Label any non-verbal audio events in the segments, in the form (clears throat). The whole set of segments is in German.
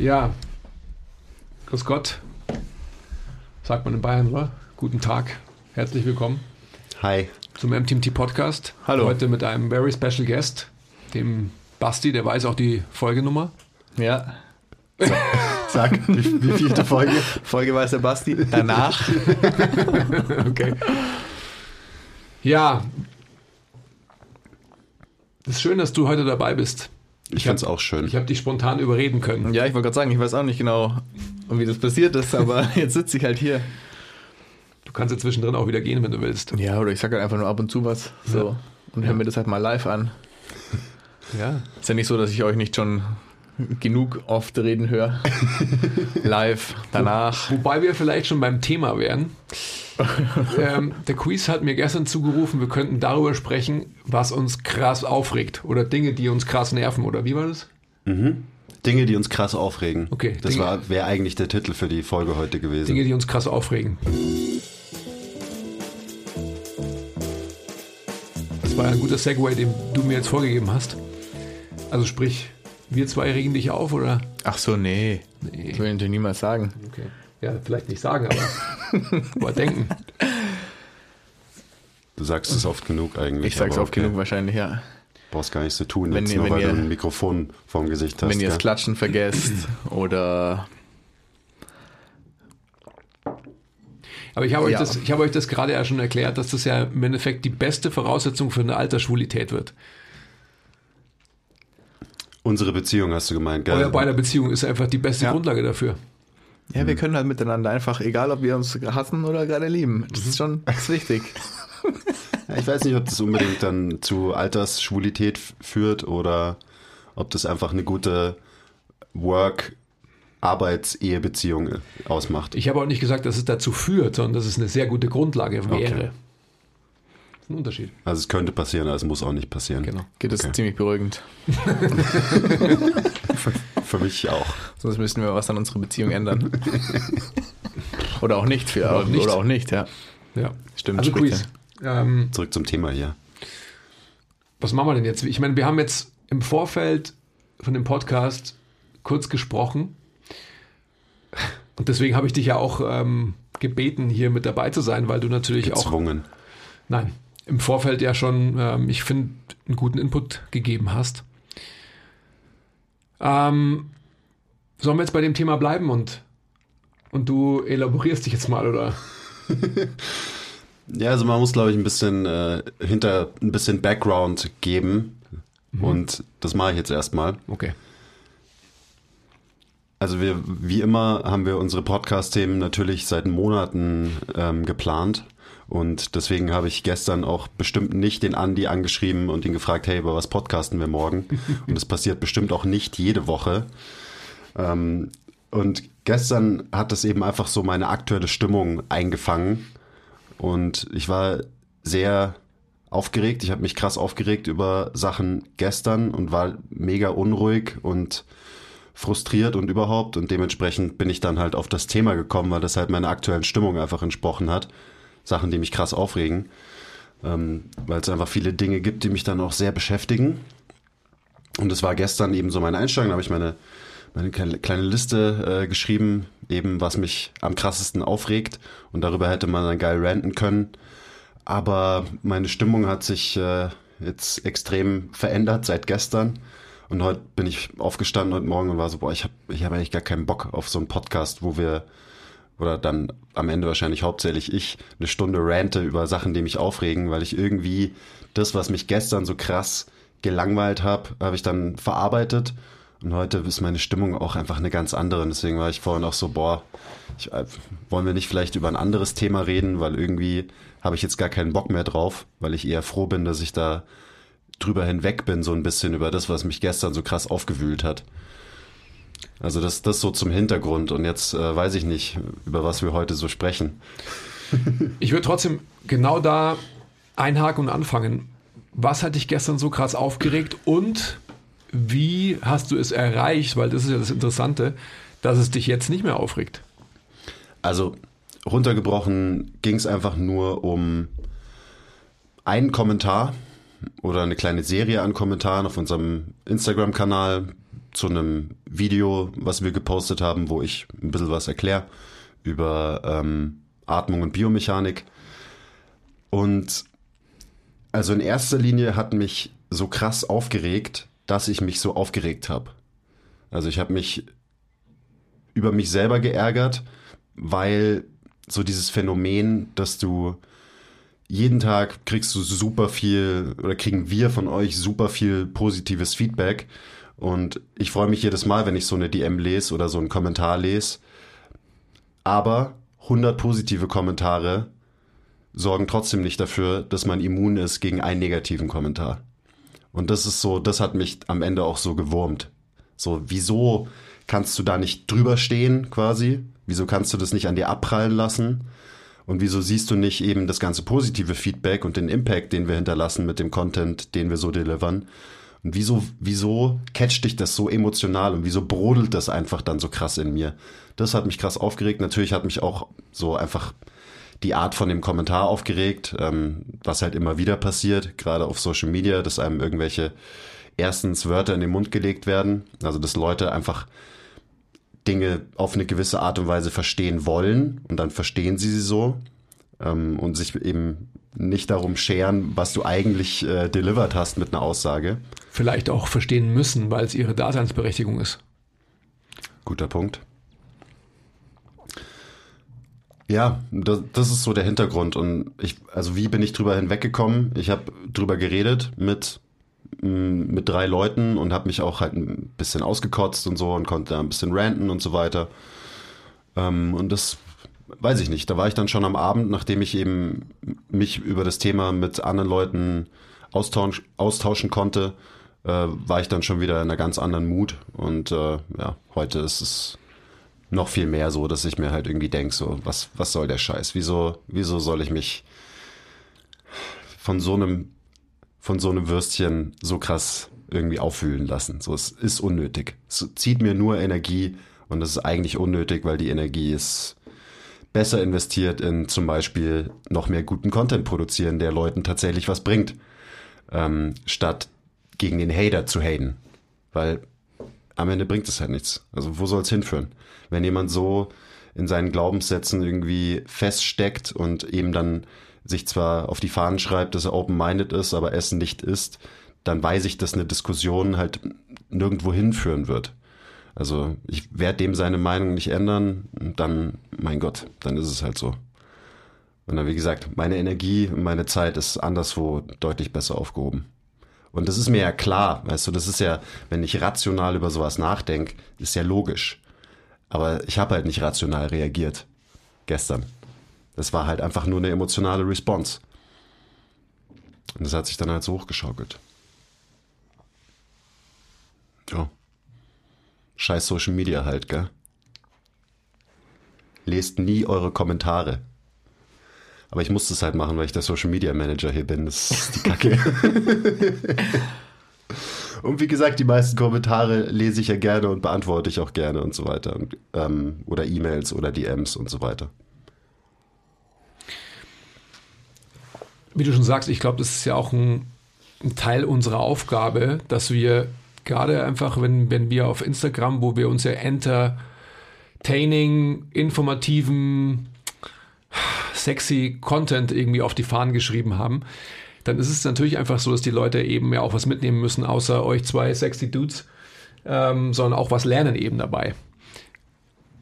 Ja, grüß Gott, sagt man in Bayern, oder? Guten Tag, herzlich willkommen Hi. zum MTMT Podcast. Hallo. Heute mit einem very special guest, dem Basti, der weiß auch die Folgenummer. Ja. (laughs) Sag, wie, wie vielte Folge? Folge weiß der Basti. Danach. (laughs) Okay. Ja, es ist schön, dass du heute dabei bist. Ich find's auch schön. Ich habe dich spontan überreden können. Ja, ich wollte gerade sagen, ich weiß auch nicht genau, wie das passiert ist, aber (laughs) jetzt sitze ich halt hier. Du kannst ja zwischendrin auch wieder gehen, wenn du willst. Ja, oder ich sage halt einfach nur ab und zu was. So. Und höre mir das halt mal live an. Ja. Ist ja nicht so, dass ich euch nicht schon genug oft reden höre. (laughs) live, danach. Wobei wir vielleicht schon beim Thema wären. (laughs) ähm, der Quiz hat mir gestern zugerufen, wir könnten darüber sprechen, was uns krass aufregt oder Dinge, die uns krass nerven. Oder wie war das? Dinge, die uns krass aufregen. Okay, Das Dinge- war wäre eigentlich der Titel für die Folge heute gewesen. Dinge, die uns krass aufregen. Das war ein guter Segway, den du mir jetzt vorgegeben hast. Also sprich, wir zwei regen dich auf oder? Ach so, nee. Nee. Das will ich natürlich niemals sagen. Okay. Ja, vielleicht nicht sagen, aber, (laughs) aber denken. Du sagst es oft genug eigentlich. Ich sag's aber oft genug wahrscheinlich, ja. Brauchst gar nichts zu tun, Wenn jetzt ihr- nur wenn weil ihr- du ein Mikrofon vorm Gesicht hast. Wenn ihr das? Klatschen vergesst (laughs) oder Aber ich habe euch, Ja. das, ich habe euch das gerade ja schon erklärt, dass das ja im Endeffekt die beste Voraussetzung für eine Altersschwulität wird. Unsere Beziehung hast du gemeint, gell? Euer beider Beziehung ist einfach die beste Ja. Grundlage dafür. Ja, wir können halt miteinander einfach, egal ob wir uns hassen oder gerade lieben. Das ist schon das ist wichtig. (laughs) Ich weiß nicht, ob das unbedingt dann zu Altersschwulität führt oder ob das einfach eine gute Work-Arbeits-Ehebeziehung äh, ausmacht. Ich habe auch nicht gesagt, dass es dazu führt, sondern dass es eine sehr gute Grundlage wäre. Okay. Das ist ein Unterschied. Also es könnte passieren, aber es muss auch nicht passieren. Genau. Geht das Okay. ziemlich beruhigend. (laughs) Für mich auch. Sonst müssten wir was an unserer Beziehung ändern. (laughs) oder auch nicht. Für, Oder auch nicht. Oder auch nicht, ja. Ja. Stimmt, Also Quiz. Ähm, Zurück zum Thema hier. was machen wir denn jetzt? Ich meine, wir haben jetzt im Vorfeld von dem Podcast kurz gesprochen. Und deswegen habe ich dich ja auch ähm, gebeten, hier mit dabei zu sein, weil du natürlich auch Gezwungen. Nein, im Vorfeld ja schon, ähm, ich finde, einen guten Input gegeben hast. Ähm, sollen wir jetzt bei dem Thema bleiben und, und du elaborierst dich jetzt mal, oder? (laughs) Ja, also man muss, glaube ich, ein bisschen äh, hinter ein bisschen Background geben. Und das mache ich jetzt erstmal. Okay. Also wir, wie immer, haben wir unsere Podcast-Themen natürlich seit Monaten ähm, geplant. Und deswegen habe ich gestern auch bestimmt nicht den Andi angeschrieben und ihn gefragt, hey, über was podcasten wir morgen? (laughs) Und das passiert bestimmt auch nicht jede Woche. Ähm, und gestern hat das eben einfach so meine aktuelle Stimmung eingefangen. Und ich war sehr aufgeregt. Ich habe mich krass aufgeregt über Sachen gestern und war mega unruhig und frustriert und überhaupt. Und dementsprechend bin ich dann halt auf das Thema gekommen, weil das halt meiner aktuellen Stimmung einfach entsprochen hat. Sachen, die mich krass aufregen. Ähm, weil es einfach viele Dinge gibt, die mich dann auch sehr beschäftigen. Und es war gestern eben so meine Einstellung, da habe ich meine, meine kleine Liste äh, geschrieben, eben was mich am krassesten aufregt. Und darüber hätte man dann geil ranten können. Aber meine Stimmung hat sich äh, jetzt extrem verändert seit gestern. Und heute bin ich aufgestanden heute Morgen und war so, boah, ich habe ich hab eigentlich gar keinen Bock auf so einen Podcast, wo wir, oder dann am Ende wahrscheinlich hauptsächlich ich, eine Stunde rante über Sachen, die mich aufregen, weil ich irgendwie das, was mich gestern so krass gelangweilt habe, habe ich dann verarbeitet. Und heute ist meine Stimmung auch einfach eine ganz andere. Und deswegen war ich vorhin auch so, boah, ich, äh, wollen wir nicht vielleicht über ein anderes Thema reden, weil irgendwie habe ich jetzt gar keinen Bock mehr drauf, weil ich eher froh bin, dass ich da drüber hinweg bin, so ein bisschen über das, was mich gestern so krass aufgewühlt hat. Also das, das so zum Hintergrund. Und jetzt äh, weiß ich nicht, über was wir heute so sprechen. (laughs) Ich würde trotzdem genau da einhaken und anfangen. Was hat dich gestern so krass aufgeregt und wie hast du es erreicht, weil das ist ja das Interessante, dass es dich jetzt nicht mehr aufregt? Also runtergebrochen ging es einfach nur um einen Kommentar oder eine kleine Serie an Kommentaren auf unserem Instagram-Kanal zu einem Video, was wir gepostet haben, wo ich ein bisschen was erkläre über ähm, Atmung und Biomechanik. Und also in erster Linie hat mich so krass aufgeregt, dass ich mich so aufgeregt habe. Also ich habe mich über mich selber geärgert, weil so dieses Phänomen, dass du jeden Tag kriegst du super viel oder kriegen wir von euch super viel positives Feedback. Und ich freue mich jedes Mal, wenn ich so eine DM lese oder so einen Kommentar lese. Aber 100 positive Kommentare sorgen trotzdem nicht dafür, dass man immun ist gegen einen negativen Kommentar. Und das ist so, das hat mich am Ende auch so gewurmt. So, wieso kannst du da nicht drüber stehen quasi? Wieso kannst du das nicht an dir abprallen lassen? Und wieso siehst du nicht eben das ganze positive Feedback und den Impact, den wir hinterlassen mit dem Content, den wir so delivern? Und wieso, wieso catcht dich das so emotional und wieso brodelt das einfach dann so krass in mir? Das hat mich krass aufgeregt. Natürlich hat mich auch so einfach die Art von dem Kommentar aufgeregt, ähm, was halt immer wieder passiert, gerade auf Social Media, dass einem irgendwelche erstens Wörter in den Mund gelegt werden, also dass Leute einfach Dinge auf eine gewisse Art und Weise verstehen wollen und dann verstehen sie sie so ähm, und sich eben nicht darum scheren, was du eigentlich äh, delivered hast mit einer Aussage. Vielleicht auch verstehen müssen, weil es ihre Daseinsberechtigung ist. Guter Punkt. Ja, das, das ist so der Hintergrund. Und ich, also wie bin ich drüber hinweggekommen? Ich habe drüber geredet mit, mm, mit drei Leuten und habe mich auch halt ein bisschen ausgekotzt und so und konnte da ein bisschen ranten und so weiter. Ähm, und das weiß ich nicht. Da war ich dann schon am Abend, nachdem ich eben mich über das Thema mit anderen Leuten austausch, austauschen konnte, äh, war ich dann schon wieder in einer ganz anderen Mut. Und äh, ja, heute ist es noch viel mehr so, dass ich mir halt irgendwie denke, so, was, was soll der Scheiß? Wieso, wieso soll ich mich von so einem, von so einem Würstchen so krass irgendwie auffühlen lassen? So, es ist unnötig. Es zieht mir nur Energie und es ist eigentlich unnötig, weil die Energie ist besser investiert in zum Beispiel noch mehr guten Content produzieren, der Leuten tatsächlich was bringt, ähm, statt gegen den Hater zu haten. Weil am Ende bringt es halt nichts. Also wo soll es hinführen? Wenn jemand so in seinen Glaubenssätzen irgendwie feststeckt und eben dann sich zwar auf die Fahnen schreibt, dass er open-minded ist, aber Essen nicht isst, dann weiß ich, dass eine Diskussion halt nirgendwo hinführen wird. Also ich werde dem seine Meinung nicht ändern, dann, mein Gott, dann ist es halt so. Und dann, wie gesagt, meine Energie und meine Zeit ist anderswo deutlich besser aufgehoben. Und das ist mir ja klar, weißt du, das ist ja, wenn ich rational über sowas nachdenke, ist ja logisch. Aber ich habe halt nicht rational reagiert gestern. Das war halt einfach nur eine emotionale Response. Und das hat sich dann halt so hochgeschaukelt. Ja. Scheiß Social Media halt, gell? Lest nie eure Kommentare. Aber ich muss das halt machen, weil ich der Social Media Manager hier bin. Das ist die (laughs) Kacke. (laughs) und wie gesagt, die meisten Kommentare lese ich ja gerne und beantworte ich auch gerne und so weiter. Und, ähm, oder E-Mails oder DMs und so weiter. Wie du schon sagst, ich glaube, das ist ja auch ein, ein Teil unserer Aufgabe, dass wir gerade einfach, wenn, wenn wir auf Instagram, wo wir uns ja entertaining, informativen, sexy Content irgendwie auf die Fahnen geschrieben haben, dann ist es natürlich einfach so, dass die Leute eben ja auch was mitnehmen müssen, außer euch zwei sexy Dudes, ähm, sondern auch was lernen eben dabei.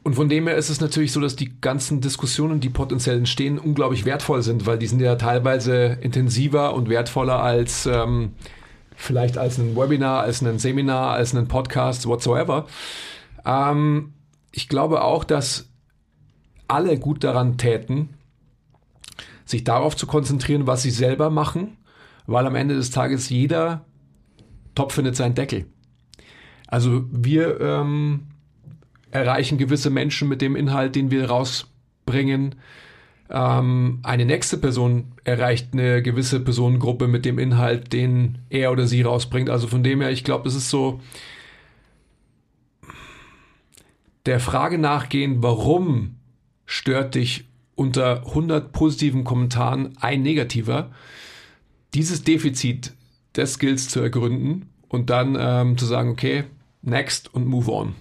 Und von dem her ist es natürlich so, dass die ganzen Diskussionen, die potenziell entstehen, unglaublich wertvoll sind, weil die sind ja teilweise intensiver und wertvoller als ähm, vielleicht als ein Webinar, als ein Seminar, als ein Podcast, whatsoever. Ähm, ich glaube auch, dass alle gut daran täten, sich darauf zu konzentrieren, was sie selber machen, weil am Ende des Tages jeder Topf findet seinen Deckel. Also wir ähm, erreichen gewisse Menschen mit dem Inhalt, den wir rausbringen. Ähm, eine nächste Person erreicht eine gewisse Personengruppe mit dem Inhalt, den er oder sie rausbringt. Also von dem her, ich glaube, es ist so der Frage nachgehen, warum stört dich unter 100 positiven Kommentaren ein negativer, dieses Defizit des Skills zu ergründen und dann ähm, zu sagen, okay, next und move on.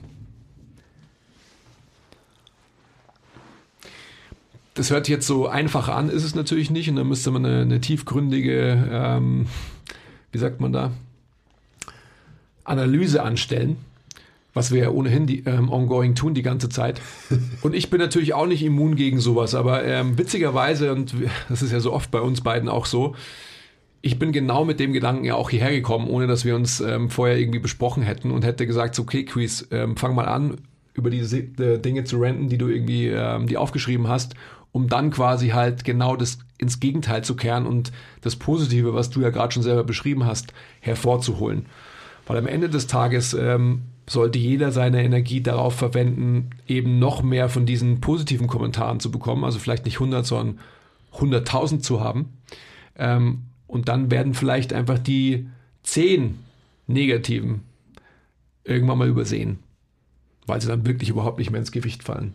Das hört jetzt so einfach an, ist es natürlich nicht. Und dann müsste man eine, eine tiefgründige, ähm, wie sagt man da, Analyse anstellen, was wir ja ohnehin die, ähm, ongoing tun die ganze Zeit. (laughs) Und ich bin natürlich auch nicht immun gegen sowas, aber ähm, witzigerweise, und das ist ja so oft bei uns beiden auch so, ich bin genau mit dem Gedanken ja auch hierher gekommen, ohne dass wir uns ähm, vorher irgendwie besprochen hätten und hätte gesagt, so, okay, Quiz, ähm, fang mal an, über diese äh, Dinge zu renten, die du irgendwie ähm, die aufgeschrieben hast, um dann quasi halt genau das ins Gegenteil zu kehren und das Positive, was du ja gerade schon selber beschrieben hast, hervorzuholen. Weil am Ende des Tages ähm, sollte jeder seine Energie darauf verwenden, eben noch mehr von diesen positiven Kommentaren zu bekommen, also vielleicht nicht 100, sondern 100.000 zu haben. Ähm, und dann werden vielleicht einfach die 10 negativen irgendwann mal übersehen, weil sie dann wirklich überhaupt nicht mehr ins Gewicht fallen.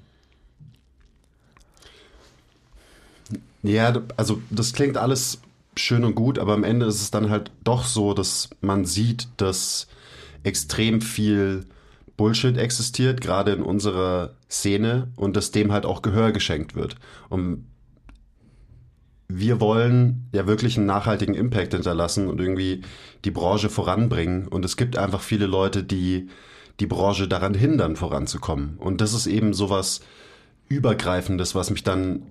Ja, also das klingt alles schön und gut, aber am Ende ist es dann halt doch so, dass man sieht, dass extrem viel Bullshit existiert, gerade in unserer Szene und dass dem halt auch Gehör geschenkt wird. Und wir wollen ja wirklich einen nachhaltigen Impact hinterlassen und irgendwie die Branche voranbringen. Und es gibt einfach viele Leute, die die Branche daran hindern, voranzukommen. Und das ist eben sowas Übergreifendes, was mich dann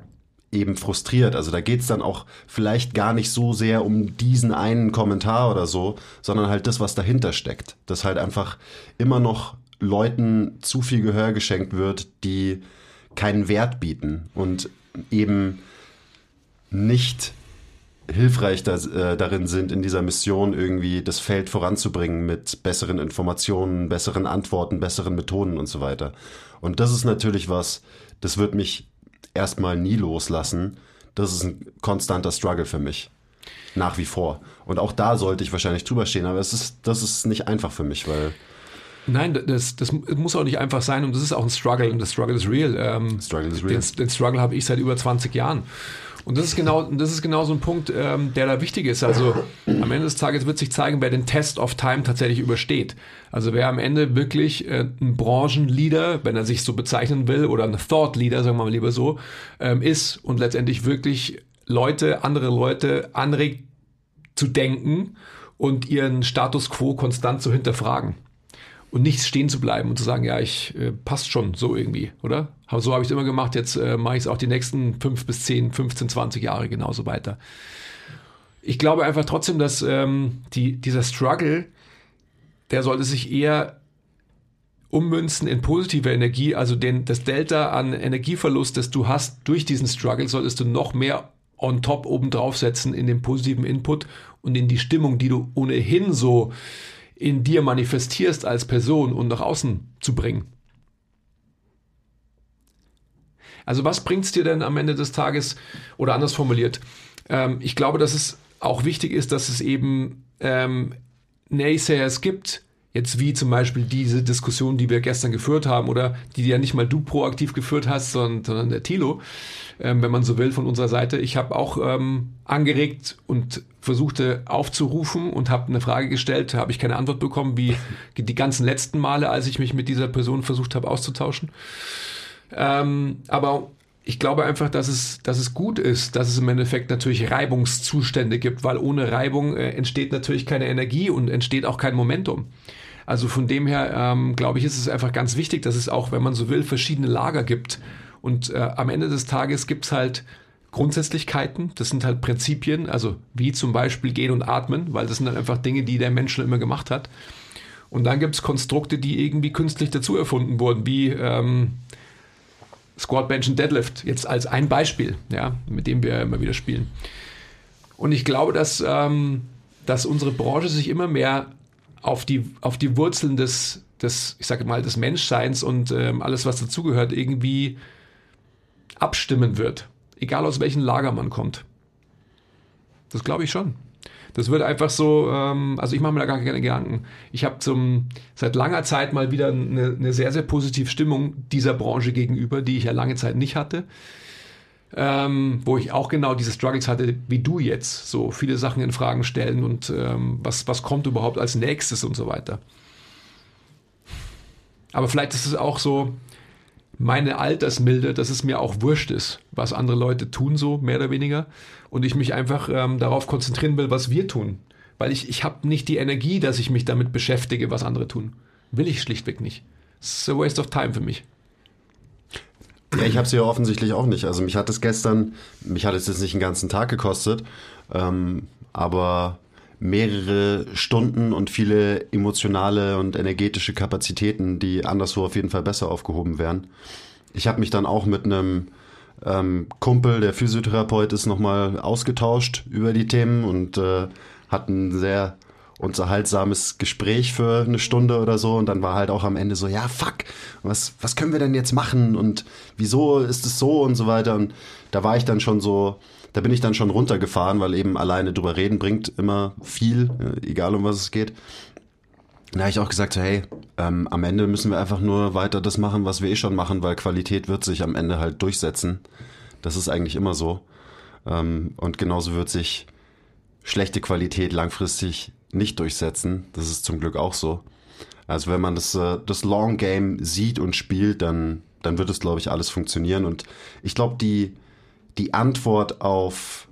eben frustriert. Also da geht's dann auch vielleicht gar nicht so sehr um diesen einen Kommentar oder so, sondern halt das, was dahinter steckt. Dass halt einfach immer noch Leuten zu viel Gehör geschenkt wird, die keinen Wert bieten und eben nicht hilfreich da, äh, darin sind, in dieser Mission irgendwie das Feld voranzubringen mit besseren Informationen, besseren Antworten, besseren Methoden und so weiter. Und das ist natürlich was, das wird mich erstmal nie loslassen. Das ist ein konstanter Struggle für mich. Nach wie vor. Und auch da sollte ich wahrscheinlich drüber stehen, aber es ist, das ist nicht einfach für mich, weil. Nein, das, das muss auch nicht einfach sein und das ist auch ein Struggle und das Struggle ist real. Ähm, Struggle is real. Den, den Struggle habe ich seit über 20 Jahren. Und das ist genau, das ist genau so ein Punkt, ähm, der da wichtig ist. Also am Ende des Tages wird sich zeigen, wer den Test of Time tatsächlich übersteht. Also wer am Ende wirklich äh, ein Branchenleader, wenn er sich so bezeichnen will, oder ein Thought Leader, sagen wir mal lieber so, ähm, ist und letztendlich wirklich Leute, andere Leute anregt zu denken und ihren Status quo konstant zu hinterfragen und nicht stehen zu bleiben und zu sagen, ja, ich äh, passt schon so irgendwie, oder? Aber so habe ich es immer gemacht, jetzt äh, mache ich es auch die nächsten fünf bis zehn, 15, 20 Jahre genauso weiter. Ich glaube einfach trotzdem, dass ähm, die, dieser Struggle, der sollte sich eher ummünzen in positive Energie, also den, das Delta an Energieverlust, das du hast durch diesen Struggle, solltest du noch mehr on top oben draufsetzen in den positiven Input und in die Stimmung, die du ohnehin so in dir manifestierst als Person und nach außen zu bringen. Also was bringt es dir denn am Ende des Tages oder anders formuliert? Ähm, ich glaube, dass es auch wichtig ist, dass es eben ähm, Naysayers gibt, jetzt wie zum Beispiel diese Diskussion, die wir gestern geführt haben oder die ja nicht mal du proaktiv geführt hast, sondern, sondern der Tilo, ähm, wenn man so will, von unserer Seite. Ich habe auch ähm, angeregt und versuchte aufzurufen und habe eine Frage gestellt, habe ich keine Antwort bekommen, wie die ganzen letzten Male, als ich mich mit dieser Person versucht habe auszutauschen. Ähm, aber ich glaube einfach, dass es, dass es gut ist, dass es im Endeffekt natürlich Reibungszustände gibt, weil ohne Reibung äh, entsteht natürlich keine Energie und entsteht auch kein Momentum. Also von dem her, ähm, glaube ich, ist es einfach ganz wichtig, dass es auch, wenn man so will, verschiedene Lager gibt. Und äh, am Ende des Tages gibt es halt Grundsätzlichkeiten, das sind halt Prinzipien, also wie zum Beispiel gehen und atmen, weil das sind dann einfach Dinge, die der Mensch schon immer gemacht hat. Und dann gibt es Konstrukte, die irgendwie künstlich dazu erfunden wurden, wie ähm, Squat, Bench und Deadlift, jetzt als ein Beispiel, ja, mit dem wir immer wieder spielen. Und ich glaube, dass, ähm, dass unsere Branche sich immer mehr auf die, auf die Wurzeln des, des, ich sage mal, des Menschseins und ähm, alles, was dazugehört, irgendwie abstimmen wird. Egal aus welchem Lager man kommt. Das glaube ich schon. Das wird einfach so, ähm, also ich mache mir da gar keine Gedanken. Ich habe zum seit langer Zeit mal wieder eine, eine, sehr, sehr positive Stimmung dieser Branche gegenüber, die ich ja lange Zeit nicht hatte. Ähm, wo ich auch genau diese Struggles hatte, wie du jetzt, so viele Sachen in Fragen stellen und ähm, was, was kommt überhaupt als nächstes und so weiter. Aber vielleicht ist es auch so meine Altersmilde, dass es mir auch wurscht ist, was andere Leute tun, so mehr oder weniger. Und ich mich einfach ähm, darauf konzentrieren will, was wir tun. Weil ich, ich habe nicht die Energie, dass ich mich damit beschäftige, was andere tun. Will ich schlichtweg nicht. It's a waste of time für mich. Ja, ich habe sie ja offensichtlich auch nicht. Also mich hat es gestern, mich hat es jetzt nicht einen ganzen Tag gekostet, ähm, aber mehrere Stunden und viele emotionale und energetische Kapazitäten, die anderswo auf jeden Fall besser aufgehoben wären. Ich habe mich dann auch mit einem ähm, Kumpel, der Physiotherapeut ist, nochmal ausgetauscht über die Themen und äh, hatten sehr unterhaltsames Gespräch für eine Stunde oder so und dann war halt auch am Ende so, ja, fuck, was, was können wir denn jetzt machen und wieso ist es so und so weiter und da war ich dann schon so, da bin ich dann schon runtergefahren, weil eben alleine drüber reden bringt immer viel, egal um was es geht. Da habe ich auch gesagt, hey, ähm, am Ende müssen wir einfach nur weiter das machen, was wir eh schon machen, weil Qualität wird sich am Ende halt durchsetzen. Das ist eigentlich immer so. Ähm, und genauso wird sich schlechte Qualität langfristig nicht durchsetzen. Das ist zum Glück auch so. Also wenn man das, äh, das Long Game sieht und spielt, dann, dann wird es, glaube ich, alles funktionieren. Und ich glaube, die, die Antwort auf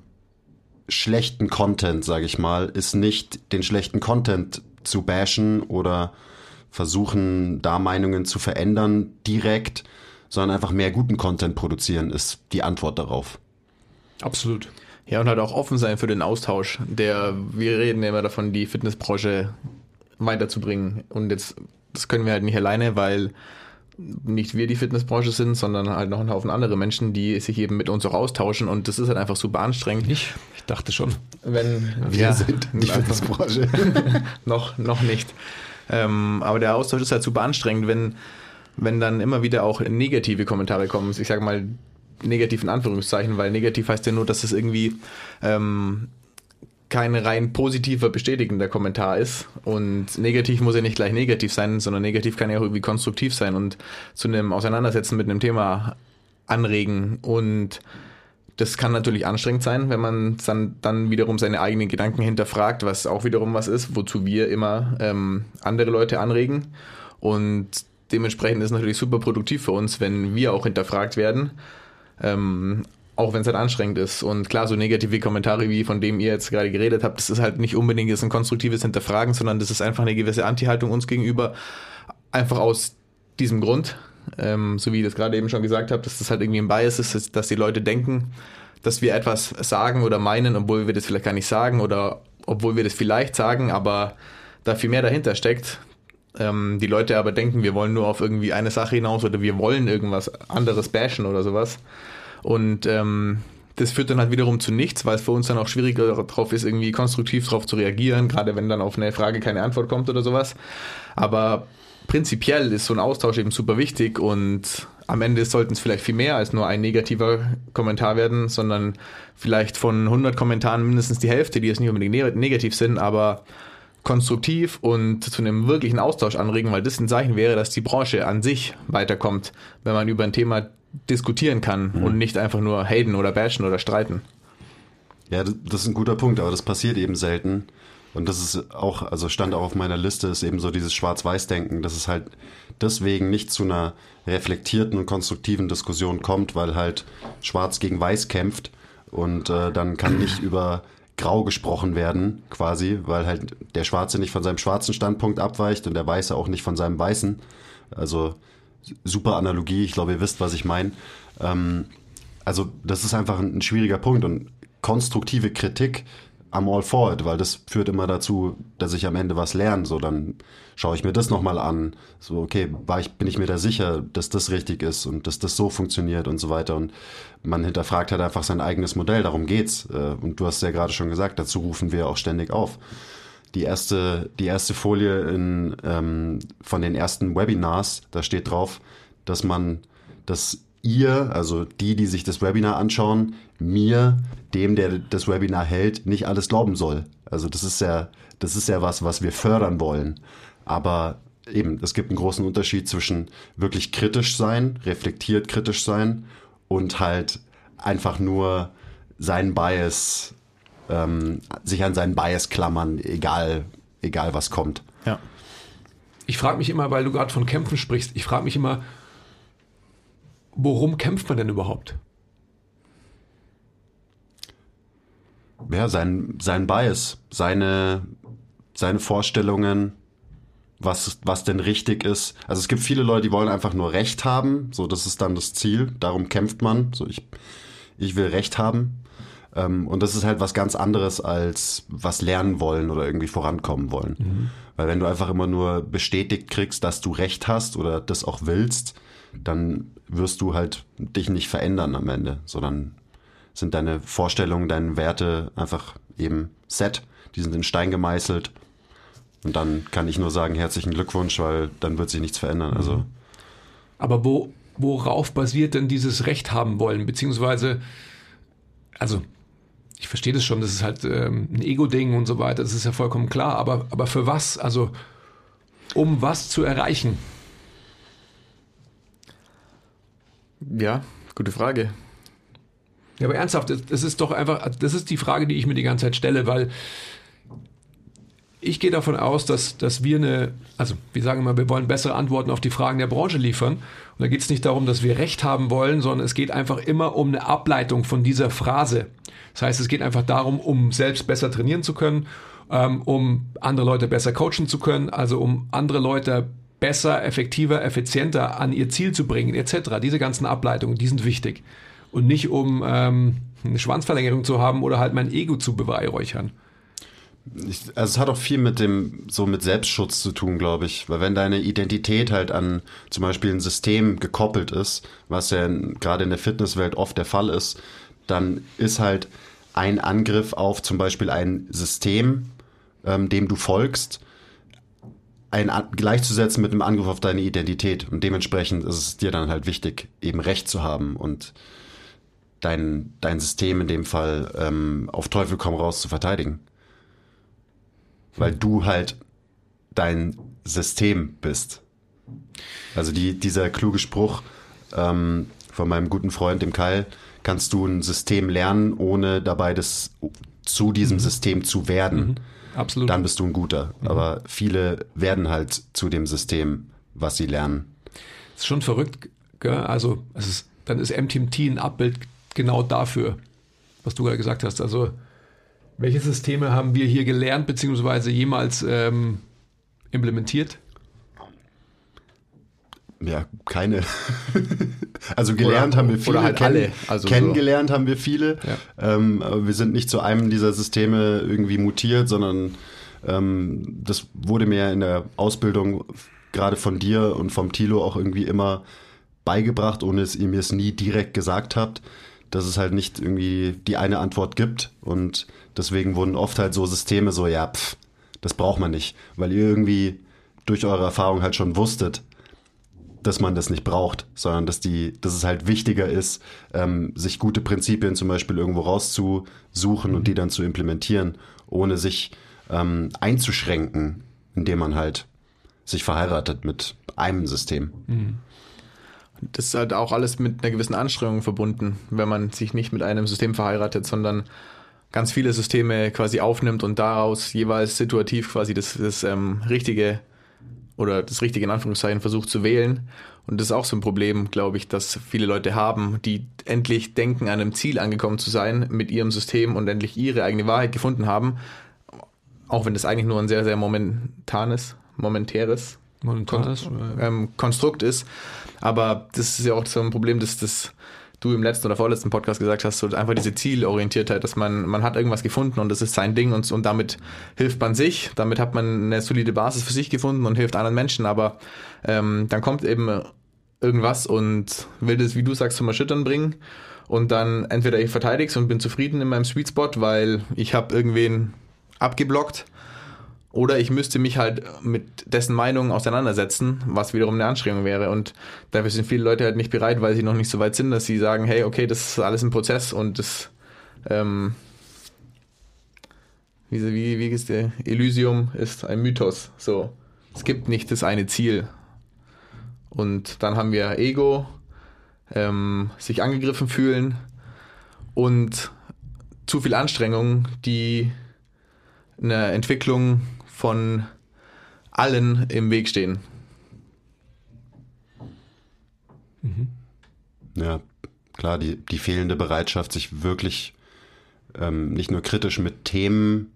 schlechten Content, sage ich mal, ist nicht den schlechten Content zu bashen oder versuchen, da Meinungen zu verändern direkt, sondern einfach mehr guten Content produzieren, ist die Antwort darauf. Absolut. Ja, und halt auch offen sein für den Austausch. Der, wir reden ja immer davon, die Fitnessbranche weiterzubringen. Und jetzt, das können wir halt nicht alleine, weil nicht wir die Fitnessbranche sind, sondern halt noch ein Haufen andere Menschen, die sich eben mit uns auch austauschen. Und das ist halt einfach super anstrengend. Ich, ich dachte schon. Wenn Wir ja, sind die Fitnessbranche. (laughs) noch, noch nicht. Ähm, aber der Austausch ist halt super anstrengend, wenn, wenn dann immer wieder auch negative Kommentare kommen. Ich sage mal negativ in Anführungszeichen, weil negativ heißt ja nur, dass es irgendwie ähm, kein rein positiver, bestätigender Kommentar ist. Und negativ muss ja nicht gleich negativ sein, sondern negativ kann ja auch irgendwie konstruktiv sein und zu einem Auseinandersetzen mit einem Thema anregen. Und das kann natürlich anstrengend sein, wenn man dann, dann wiederum seine eigenen Gedanken hinterfragt, was auch wiederum was ist, wozu wir immer ähm, andere Leute anregen. Und dementsprechend ist es natürlich super produktiv für uns, wenn wir auch hinterfragt werden. Ähm, auch wenn es halt anstrengend ist. Und klar, so negative Kommentare, wie von dem ihr jetzt gerade geredet habt, das ist halt nicht unbedingt ein konstruktives Hinterfragen, sondern das ist einfach eine gewisse Anti-Haltung uns gegenüber. Einfach aus diesem Grund, ähm, so wie ich das gerade eben schon gesagt habe, dass das halt irgendwie ein Bias ist, dass die Leute denken, dass wir etwas sagen oder meinen, obwohl wir das vielleicht gar nicht sagen oder obwohl wir das vielleicht sagen, aber da viel mehr dahinter steckt. Ähm, die Leute aber denken, wir wollen nur auf irgendwie eine Sache hinaus oder wir wollen irgendwas anderes bashen oder sowas. Und ähm, das führt dann halt wiederum zu nichts, weil es für uns dann auch schwieriger darauf ist, irgendwie konstruktiv darauf zu reagieren, gerade wenn dann auf eine Frage keine Antwort kommt oder sowas. Aber prinzipiell ist so ein Austausch eben super wichtig und am Ende sollten es vielleicht viel mehr als nur ein negativer Kommentar werden, sondern vielleicht von 100 Kommentaren mindestens die Hälfte, die jetzt nicht unbedingt negativ sind, aber konstruktiv und zu einem wirklichen Austausch anregen, weil das ein Zeichen wäre, dass die Branche an sich weiterkommt, wenn man über ein Thema diskutieren kann mhm. und nicht einfach nur haten oder bashen oder streiten. Ja, das ist ein guter Punkt, aber das passiert eben selten. Und das ist auch, also stand auch auf meiner Liste, ist eben so dieses Schwarz-Weiß-Denken, dass es halt deswegen nicht zu einer reflektierten und konstruktiven Diskussion kommt, weil halt Schwarz gegen Weiß kämpft und äh, dann kann nicht (clears throat) über Grau gesprochen werden, quasi, weil halt der Schwarze nicht von seinem schwarzen Standpunkt abweicht und der Weiße auch nicht von seinem Weißen. Also super Analogie, ich glaube, ihr wisst, was ich meine. Ähm, also das ist einfach ein, ein, schwieriger Punkt und konstruktive Kritik am All for it, weil das führt immer dazu, dass ich am Ende was lerne. So, dann schaue ich mir das nochmal an. So, okay, war ich, bin ich mir da sicher, dass das richtig ist und dass das so funktioniert und so weiter. Und man hinterfragt halt einfach sein eigenes Modell, darum geht's. Äh, und du hast ja gerade schon gesagt, dazu rufen wir auch ständig auf die erste, die erste Folie in, ähm, von den ersten Webinars, da steht drauf, dass man, dass ihr, also die, die sich das Webinar anschauen, mir, dem, der das Webinar hält, nicht alles glauben soll. Also das ist ja, das ist ja was, was wir fördern wollen. Aber eben, es gibt einen großen Unterschied zwischen wirklich kritisch sein, reflektiert kritisch sein und halt einfach nur seinen Bias ähm, sich an seinen Bias klammern, egal, egal was kommt. Ja. ich frage mich immer, weil du gerade von Kämpfen sprichst, ich frage mich immer, worum kämpft man denn überhaupt? Ja, sein, sein Bias, seine, seine Vorstellungen, was, was denn richtig ist. Also es gibt viele Leute, die wollen einfach nur Recht haben. So, das ist dann das Ziel. Darum kämpft man. So, ich, ich will Recht haben. Ähm, und das ist halt was ganz anderes als was lernen wollen oder irgendwie vorankommen wollen. Mhm. Weil wenn du einfach immer nur bestätigt kriegst, dass du Recht hast oder das auch willst, dann wirst du halt dich nicht verändern am Ende, sondern sind deine Vorstellungen, deine Werte einfach eben set, die sind in Stein gemeißelt. Und dann kann ich nur sagen, herzlichen Glückwunsch, weil dann wird sich nichts verändern. Also. Mhm. Aber wo, worauf basiert denn dieses Recht haben wollen? Beziehungsweise, also ich verstehe das schon, das ist halt ähm, ein Ego-Ding und so weiter, das ist ja vollkommen klar, aber, aber für was? Also, um was zu erreichen? Ja, gute Frage. Ja, aber ernsthaft, das ist doch einfach, das ist die Frage, die ich mir die ganze Zeit stelle, weil ich gehe davon aus, dass, dass wir eine, also wir sagen immer, wir wollen bessere Antworten auf die Fragen der Branche liefern. Und da geht es nicht darum, dass wir Recht haben wollen, sondern es geht einfach immer um eine Ableitung von dieser Phrase. Das heißt, es geht einfach darum, um selbst besser trainieren zu können, ähm, um andere Leute besser coachen zu können, also um andere Leute besser, effektiver, effizienter an ihr Ziel zu bringen, etc. Diese ganzen Ableitungen, die sind wichtig. Und nicht um ähm, eine Schwanzverlängerung zu haben oder halt mein Ego zu beweihräuchern. Ich, also es hat auch viel mit dem, so mit Selbstschutz zu tun, glaube ich. Weil wenn deine Identität halt an zum Beispiel ein System gekoppelt ist, was ja gerade in der Fitnesswelt oft der Fall ist, dann ist halt ein Angriff auf zum Beispiel ein System, ähm, dem du folgst, ein, gleichzusetzen mit einem Angriff auf deine Identität. Und dementsprechend ist es dir dann halt wichtig, eben Recht zu haben und dein, dein System in dem Fall ähm, auf Teufel komm raus zu verteidigen. Weil du halt dein System bist. Also die, dieser kluge Spruch ähm, von meinem guten Freund, dem Keil, kannst du ein System lernen, ohne dabei das zu diesem mhm. System zu werden. Mhm. Absolut. Dann bist du ein guter. Mhm. Aber viele werden halt zu dem System, was sie lernen. Das ist schon verrückt. Gell? Also es ist, dann ist MTMT ein Abbild genau dafür, was du gerade gesagt hast. Also welche Systeme haben wir hier gelernt, beziehungsweise jemals ähm, implementiert? Ja, keine. (laughs) also gelernt oder, haben wir viele. Oder halt alle. Also kennengelernt so. haben wir viele. Ja. Ähm, aber wir sind nicht zu einem dieser Systeme irgendwie mutiert, sondern ähm, das wurde mir in der Ausbildung gerade von dir und vom Tilo auch irgendwie immer beigebracht, ohne dass ihr mir es nie direkt gesagt habt, dass es halt nicht irgendwie die eine Antwort gibt. Und deswegen wurden oft halt so Systeme so, ja, pff, das braucht man nicht, weil ihr irgendwie durch eure Erfahrung halt schon wusstet, dass man das nicht braucht, sondern dass die, dass es halt wichtiger ist, ähm, sich gute Prinzipien zum Beispiel irgendwo rauszusuchen und die dann zu implementieren, ohne sich ähm, einzuschränken, indem man halt sich verheiratet mit einem System. Mhm. Das ist halt auch alles mit einer gewissen Anstrengung verbunden, wenn man sich nicht mit einem System verheiratet, sondern ganz viele Systeme quasi aufnimmt und daraus jeweils situativ quasi das, das ähm, richtige oder das Richtige in Anführungszeichen versucht zu wählen. Und das ist auch so ein Problem, glaube ich, dass viele Leute haben, die endlich denken, an einem Ziel angekommen zu sein mit ihrem System und endlich ihre eigene Wahrheit gefunden haben. Auch wenn das eigentlich nur ein sehr, sehr momentanes, momentäres Momentanes, ähm, Konstrukt ist. Aber das ist ja auch so ein Problem, dass das du im letzten oder vorletzten Podcast gesagt hast, so einfach diese Zielorientiertheit, dass man, man hat irgendwas gefunden und das ist sein Ding und, und damit hilft man sich, damit hat man eine solide Basis für sich gefunden und hilft anderen Menschen, aber ähm, dann kommt eben irgendwas und will das, wie du sagst, zum Erschüttern bringen und dann entweder ich verteidige und bin zufrieden in meinem Sweet Spot, weil ich habe irgendwen abgeblockt oder ich müsste mich halt mit dessen Meinung auseinandersetzen, was wiederum eine Anstrengung wäre. Und dafür sind viele Leute halt nicht bereit, weil sie noch nicht so weit sind, dass sie sagen, hey, okay, das ist alles ein Prozess und das, ähm, wie, wie, wie ist der? Elysium ist ein Mythos. So. Es gibt nicht das eine Ziel. Und dann haben wir Ego, ähm, sich angegriffen fühlen und zu viel Anstrengung, die eine Entwicklung von allen im Weg stehen. Ja, klar, die, die fehlende Bereitschaft, sich wirklich ähm, nicht nur kritisch mit Themen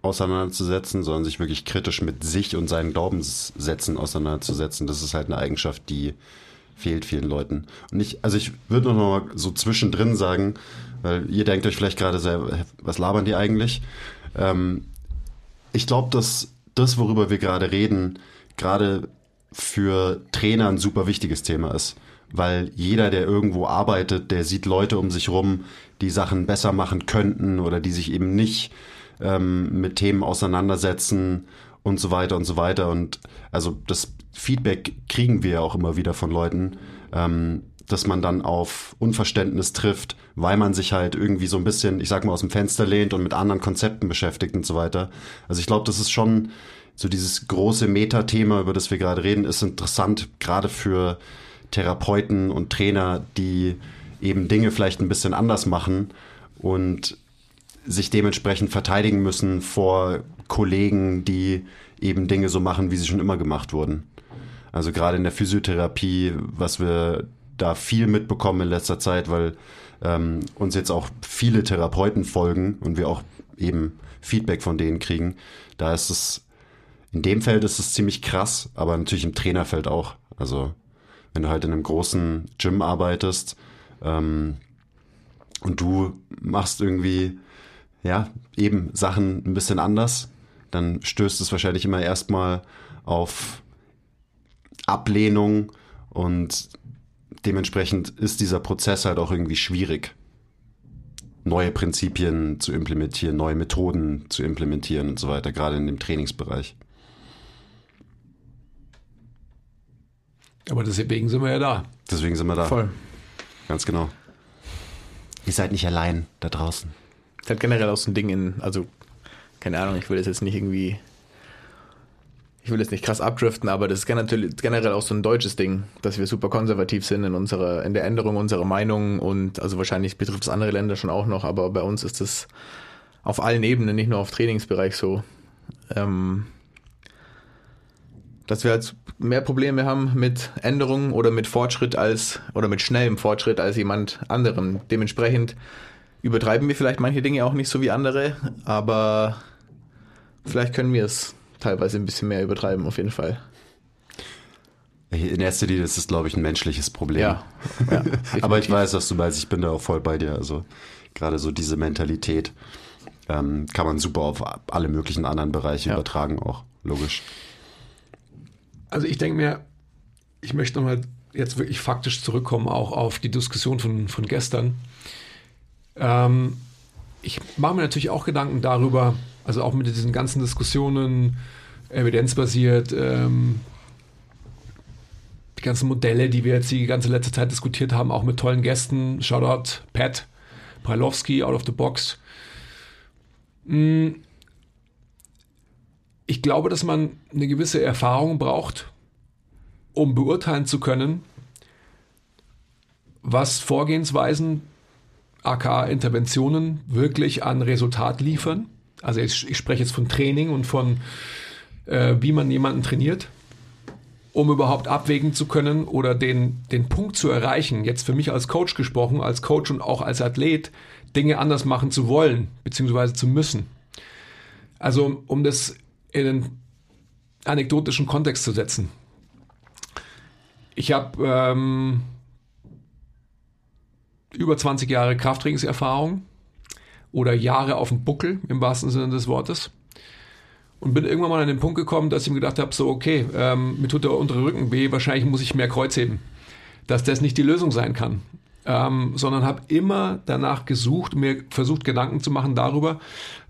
auseinanderzusetzen, sondern sich wirklich kritisch mit sich und seinen Glaubenssätzen auseinanderzusetzen. Das ist halt eine Eigenschaft, die fehlt vielen Leuten. Und ich, also ich würde noch mal so zwischendrin sagen, weil ihr denkt euch vielleicht gerade selber, was labern die eigentlich? Ähm, ich glaube, dass das, worüber wir gerade reden, gerade für Trainer ein super wichtiges Thema ist. Weil jeder, der irgendwo arbeitet, der sieht Leute um sich rum, die Sachen besser machen könnten oder die sich eben nicht ähm, mit Themen auseinandersetzen und so weiter und so weiter. Und also das Feedback kriegen wir auch immer wieder von Leuten, ähm, dass man dann auf Unverständnis trifft, weil man sich halt irgendwie so ein bisschen, ich sag mal, aus dem Fenster lehnt und mit anderen Konzepten beschäftigt und so weiter. Also ich glaube, das ist schon so dieses große Metathema, über das wir gerade reden, ist interessant, gerade für Therapeuten und Trainer, die eben Dinge vielleicht ein bisschen anders machen und sich dementsprechend verteidigen müssen vor Kollegen, die eben Dinge so machen, wie sie schon immer gemacht wurden. Also gerade in der Physiotherapie, was wir da viel mitbekommen in letzter Zeit, weil ähm, uns jetzt auch viele Therapeuten folgen und wir auch eben Feedback von denen kriegen. Da ist es, in dem Feld ist es ziemlich krass, aber natürlich im Trainerfeld auch. Also wenn du halt in einem großen Gym arbeitest ähm, und du machst irgendwie, ja, eben Sachen ein bisschen anders, dann stößt es wahrscheinlich immer erstmal auf Ablehnung und dementsprechend ist dieser Prozess halt auch irgendwie schwierig, neue Prinzipien zu implementieren, neue Methoden zu implementieren und so weiter, gerade in dem Trainingsbereich. Aber deswegen sind wir ja da. Deswegen sind wir da. Voll. Ganz genau. Ihr seid nicht allein da draußen. Das ist halt generell auch so ein Ding in, also, keine Ahnung, ich will das jetzt nicht irgendwie, ich will jetzt nicht krass abdriften, aber das ist generell auch so ein deutsches Ding, dass wir super konservativ sind in unserer, in der Änderung unserer Meinung und also wahrscheinlich betrifft es andere Länder schon auch noch, aber bei uns ist das auf allen Ebenen, nicht nur auf Trainingsbereich so. Ähm, dass wir halt mehr Probleme haben mit Änderungen oder mit Fortschritt als oder mit schnellem Fortschritt als jemand anderem. Dementsprechend übertreiben wir vielleicht manche Dinge auch nicht so wie andere, aber vielleicht können wir es teilweise ein bisschen mehr übertreiben, auf jeden Fall. In erster Linie ist es, glaube ich, ein menschliches Problem. Ja. ja (laughs) aber ich weiß, was du meinst. Ich bin da auch voll bei dir. Also gerade so diese Mentalität ähm, kann man super auf alle möglichen anderen Bereiche Ja. übertragen, auch logisch. Also ich denke mir, ich möchte nochmal jetzt wirklich faktisch zurückkommen, auch auf die Diskussion von, von gestern. Ähm, ich mache mir natürlich auch Gedanken darüber, also auch mit diesen ganzen Diskussionen, evidenzbasiert, ähm, die ganzen Modelle, die wir jetzt die ganze letzte Zeit diskutiert haben, auch mit tollen Gästen. Shoutout Pat Pralowski, out of the box. Mm, Ich glaube, dass man eine gewisse Erfahrung braucht, um beurteilen zu können, was Vorgehensweisen, aka Interventionen, wirklich an Resultat liefern. Also ich, ich spreche jetzt von Training und von, äh, wie man jemanden trainiert, um überhaupt abwägen zu können oder den, den Punkt zu erreichen, jetzt für mich als Coach gesprochen, als Coach und auch als Athlet, Dinge anders machen zu wollen, beziehungsweise zu müssen. Also um das in einen anekdotischen Kontext zu setzen. Ich habe ähm, über 20 Jahre Krafttrainingserfahrung oder Jahre auf dem Buckel im wahrsten Sinne des Wortes und bin irgendwann mal an den Punkt gekommen, dass ich mir gedacht habe, so okay, ähm, mir tut der untere Rücken weh, wahrscheinlich muss ich mehr Kreuz heben. Dass das nicht die Lösung sein kann. Ähm, sondern habe immer danach gesucht, mir versucht Gedanken zu machen darüber,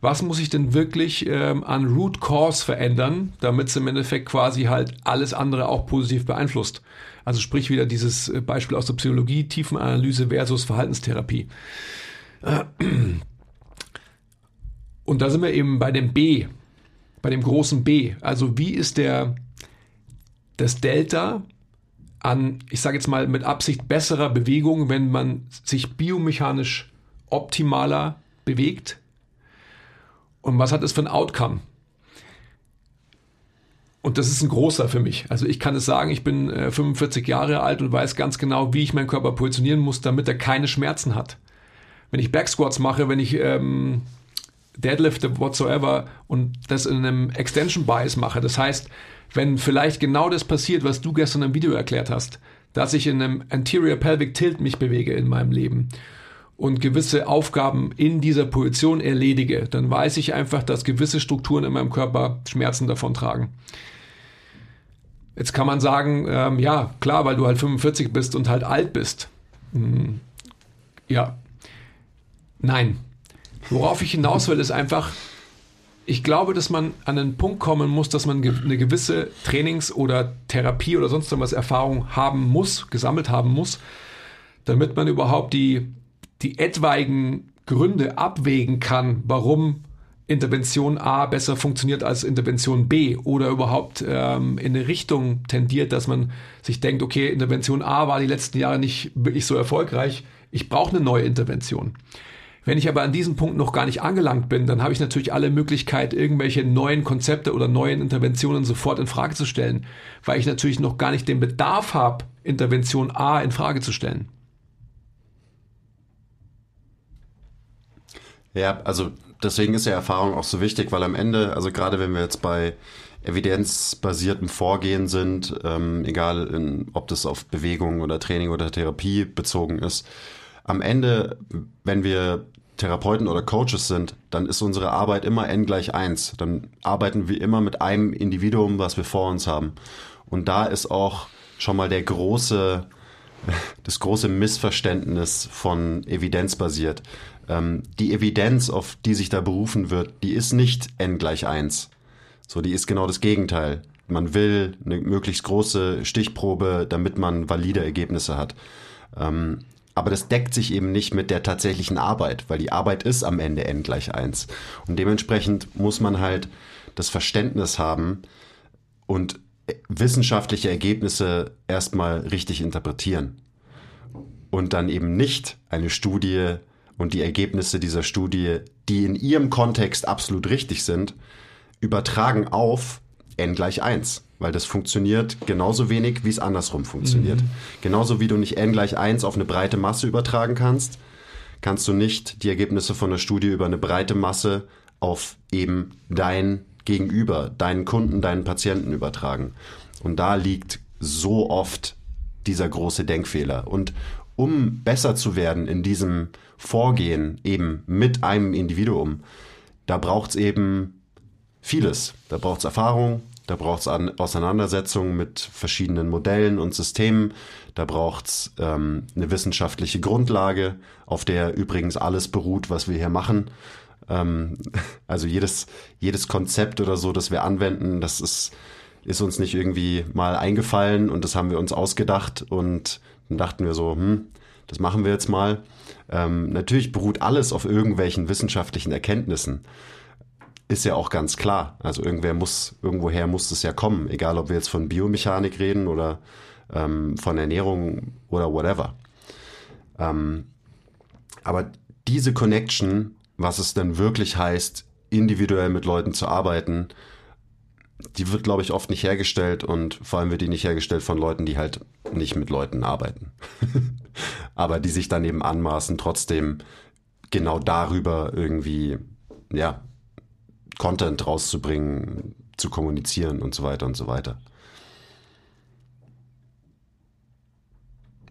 was muss ich denn wirklich ähm, an Root Cause verändern, damit es im Endeffekt quasi halt alles andere auch positiv beeinflusst. Also sprich wieder dieses äh, Beispiel aus der Psychologie, Tiefenanalyse versus Verhaltenstherapie. Und da sind wir eben bei dem B, bei dem großen B. Also wie ist der das Delta an, ich sage jetzt mal mit Absicht besserer Bewegung, wenn man sich biomechanisch optimaler bewegt? Und was hat es für ein Outcome? Und das ist ein großer für mich. Also ich kann es sagen, ich bin äh, 45 Jahre alt und weiß ganz genau, wie ich meinen Körper positionieren muss, damit er keine Schmerzen hat. Wenn ich Backsquats mache, wenn ich ähm, Deadlifte whatsoever und das in einem Extension Bias mache, das heißt, wenn vielleicht genau das passiert, was du gestern im Video erklärt hast, dass ich in einem Anterior Pelvic Tilt mich bewege in meinem Leben und gewisse Aufgaben in dieser Position erledige, dann weiß ich einfach, dass gewisse Strukturen in meinem Körper Schmerzen davon tragen. Jetzt kann man sagen, ähm, ja, klar, weil du halt 45 bist und halt alt bist. Hm, ja. Nein. Worauf ich hinaus will, ist einfach, ich glaube, dass man an einen Punkt kommen muss, dass man eine gewisse Trainings- oder Therapie oder sonst was Erfahrung haben muss, gesammelt haben muss, damit man überhaupt die, die etwaigen Gründe abwägen kann, warum Intervention A besser funktioniert als Intervention B oder überhaupt ähm, in eine Richtung tendiert, dass man sich denkt, okay, Intervention A war die letzten Jahre nicht wirklich so erfolgreich, ich brauche eine neue Intervention. Wenn ich aber an diesem Punkt noch gar nicht angelangt bin, dann habe ich natürlich alle Möglichkeit, irgendwelche neuen Konzepte oder neuen Interventionen sofort in Frage zu stellen, weil ich natürlich noch gar nicht den Bedarf habe, Intervention A in Frage zu stellen. Ja, also deswegen ist ja Erfahrung auch so wichtig, weil am Ende, also gerade wenn wir jetzt bei evidenzbasiertem Vorgehen sind, ähm, egal in, ob das auf Bewegung oder Training oder Therapie bezogen ist, am Ende, wenn wir Therapeuten oder Coaches sind, dann ist unsere Arbeit immer n gleich eins. Dann arbeiten wir immer mit einem Individuum, was wir vor uns haben. Und da ist auch schon mal der große, (laughs) das große Missverständnis von evidenzbasiert. Ähm, die Evidenz, auf die sich da berufen wird, die ist nicht n gleich eins. So, die ist genau das Gegenteil. Man will eine möglichst große Stichprobe, damit man valide Ergebnisse hat. Aber das deckt sich eben nicht mit der tatsächlichen Arbeit, weil die Arbeit ist am Ende n gleich eins. Und dementsprechend muss man halt das Verständnis haben und wissenschaftliche Ergebnisse erstmal richtig interpretieren. Und dann eben nicht eine Studie und die Ergebnisse dieser Studie, die in ihrem Kontext absolut richtig sind, übertragen auf n gleich eins weil das funktioniert genauso wenig, wie es andersrum funktioniert. Mhm. Genauso wie du nicht n gleich 1 auf eine breite Masse übertragen kannst, kannst du nicht die Ergebnisse von der Studie über eine breite Masse auf eben dein Gegenüber, deinen Kunden, deinen Patienten übertragen. Und da liegt so oft dieser große Denkfehler. Und um besser zu werden in diesem Vorgehen eben mit einem Individuum, da braucht es eben vieles. Da braucht es Erfahrung, da braucht es Auseinandersetzungen mit verschiedenen Modellen und Systemen. Da braucht es ähm, eine wissenschaftliche Grundlage, auf der übrigens alles beruht, was wir hier machen. Ähm, (laughs) also jedes, jedes Konzept oder so, das wir anwenden, das ist, ist uns nicht irgendwie mal eingefallen und das haben wir uns ausgedacht und dann dachten wir so, hm, das machen wir jetzt mal. Ähm, natürlich beruht alles auf irgendwelchen wissenschaftlichen Erkenntnissen ist ja auch ganz klar. Also irgendwer muss, irgendwoher muss es ja kommen, egal ob wir jetzt von Biomechanik reden oder ähm, von Ernährung oder whatever. Ähm, aber diese Connection, was es denn wirklich heißt, individuell mit Leuten zu arbeiten, die wird, glaube ich, oft nicht hergestellt und vor allem wird die nicht hergestellt von Leuten, die halt nicht mit Leuten arbeiten. (laughs) aber die sich dann eben anmaßen, trotzdem genau darüber irgendwie, ja, Content rauszubringen, zu kommunizieren und so weiter und so weiter.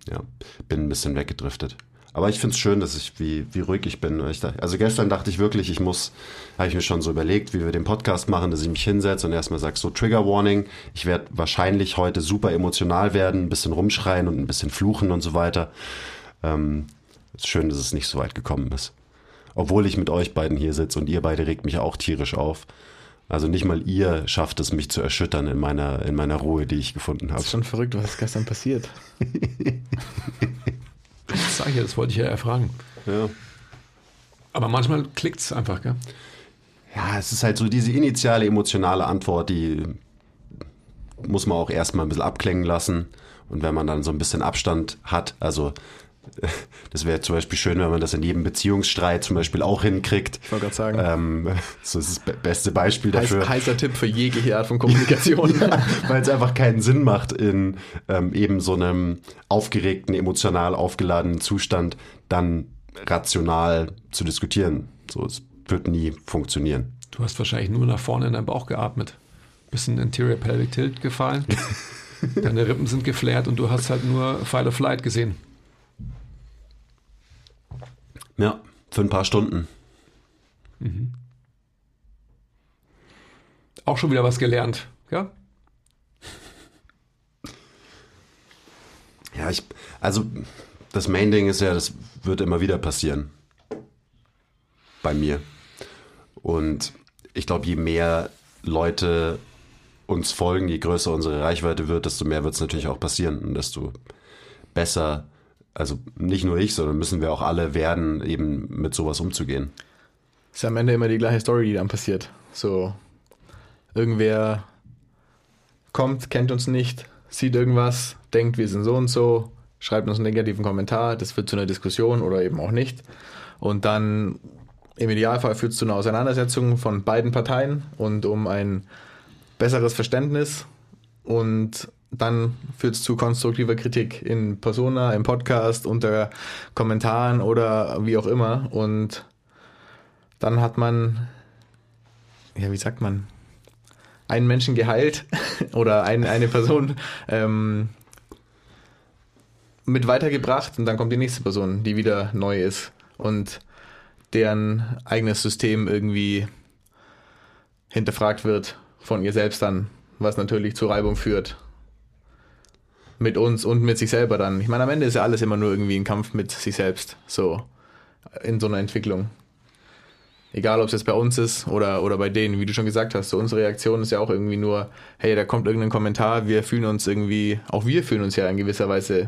Ja, bin ein bisschen weggedriftet. Aber ich finde es schön, dass ich, wie, wie ruhig ich bin. Ich dachte, also gestern dachte ich wirklich, ich muss, habe ich mir schon so überlegt, wie wir den Podcast machen, dass ich mich hinsetze und erstmal sage, so Trigger Warning, ich werde wahrscheinlich heute super emotional werden, ein bisschen rumschreien und ein bisschen fluchen und so weiter. Ähm, ist schön, dass es nicht so weit gekommen ist. Obwohl ich mit euch beiden hier sitze und ihr beide regt mich auch tierisch auf. Also nicht mal ihr schafft es, mich zu erschüttern in meiner, in meiner Ruhe, die ich gefunden habe. Das ist schon verrückt, was gestern passiert. das sag ich ja, das wollte ich ja erfragen. Ja. Aber manchmal klickt es einfach, gell? Ja, es ist halt so diese initiale emotionale Antwort, die muss man auch erstmal ein bisschen abklingen lassen. Und wenn man dann so ein bisschen Abstand hat, also das wäre zum Beispiel schön, wenn man das in jedem Beziehungsstreit zum Beispiel auch hinkriegt. Ich wollte gerade sagen. Ähm, so ist das beste Beispiel Heiß, dafür. heißer Tipp für jegliche Art von (laughs) Kommunikation. (laughs) weil es einfach keinen Sinn macht, in ähm, eben so einem aufgeregten, emotional aufgeladenen Zustand dann rational zu diskutieren. So, es wird nie funktionieren. Du hast wahrscheinlich nur nach vorne in deinen Bauch geatmet. Bisschen Interior Pelvic Tilt gefallen. (laughs) Deine Rippen sind geflärt und du hast halt nur Fight of Flight gesehen. Ja, für ein paar Stunden. Auch schon wieder was gelernt, ja? Ja, ich, also das Main-Ding ist ja, das wird immer wieder passieren. Bei mir. Und ich glaube, je mehr Leute uns folgen, je größer unsere Reichweite wird, desto mehr wird es natürlich auch passieren und desto besser, also nicht nur ich, sondern müssen wir auch alle werden, eben mit sowas umzugehen. ist ja am Ende immer die gleiche Story, die dann passiert. So, irgendwer kommt, kennt uns nicht, sieht irgendwas, denkt, wir sind so und so, schreibt uns einen negativen Kommentar, das führt zu einer Diskussion oder eben auch nicht. Und dann im Idealfall führt es zu einer Auseinandersetzung von beiden Parteien und um ein besseres Verständnis und dann führt es zu konstruktiver Kritik in Persona, im Podcast, unter Kommentaren oder wie auch immer. Und dann hat man, ja, wie sagt man, einen Menschen geheilt (laughs) oder ein, eine Person ähm, mit weitergebracht und dann kommt die nächste Person, die wieder neu ist und deren eigenes System irgendwie hinterfragt wird von ihr selbst dann, was natürlich zu Reibung führt. Mit uns und mit sich selber dann. Ich meine, am Ende ist ja alles immer nur irgendwie ein Kampf mit sich selbst, so in so einer Entwicklung. Egal, ob es jetzt bei uns ist oder, oder bei denen, wie du schon gesagt hast. So unsere Reaktion ist ja auch irgendwie nur, hey, da kommt irgendein Kommentar, wir fühlen uns irgendwie, auch wir fühlen uns ja in gewisser Weise,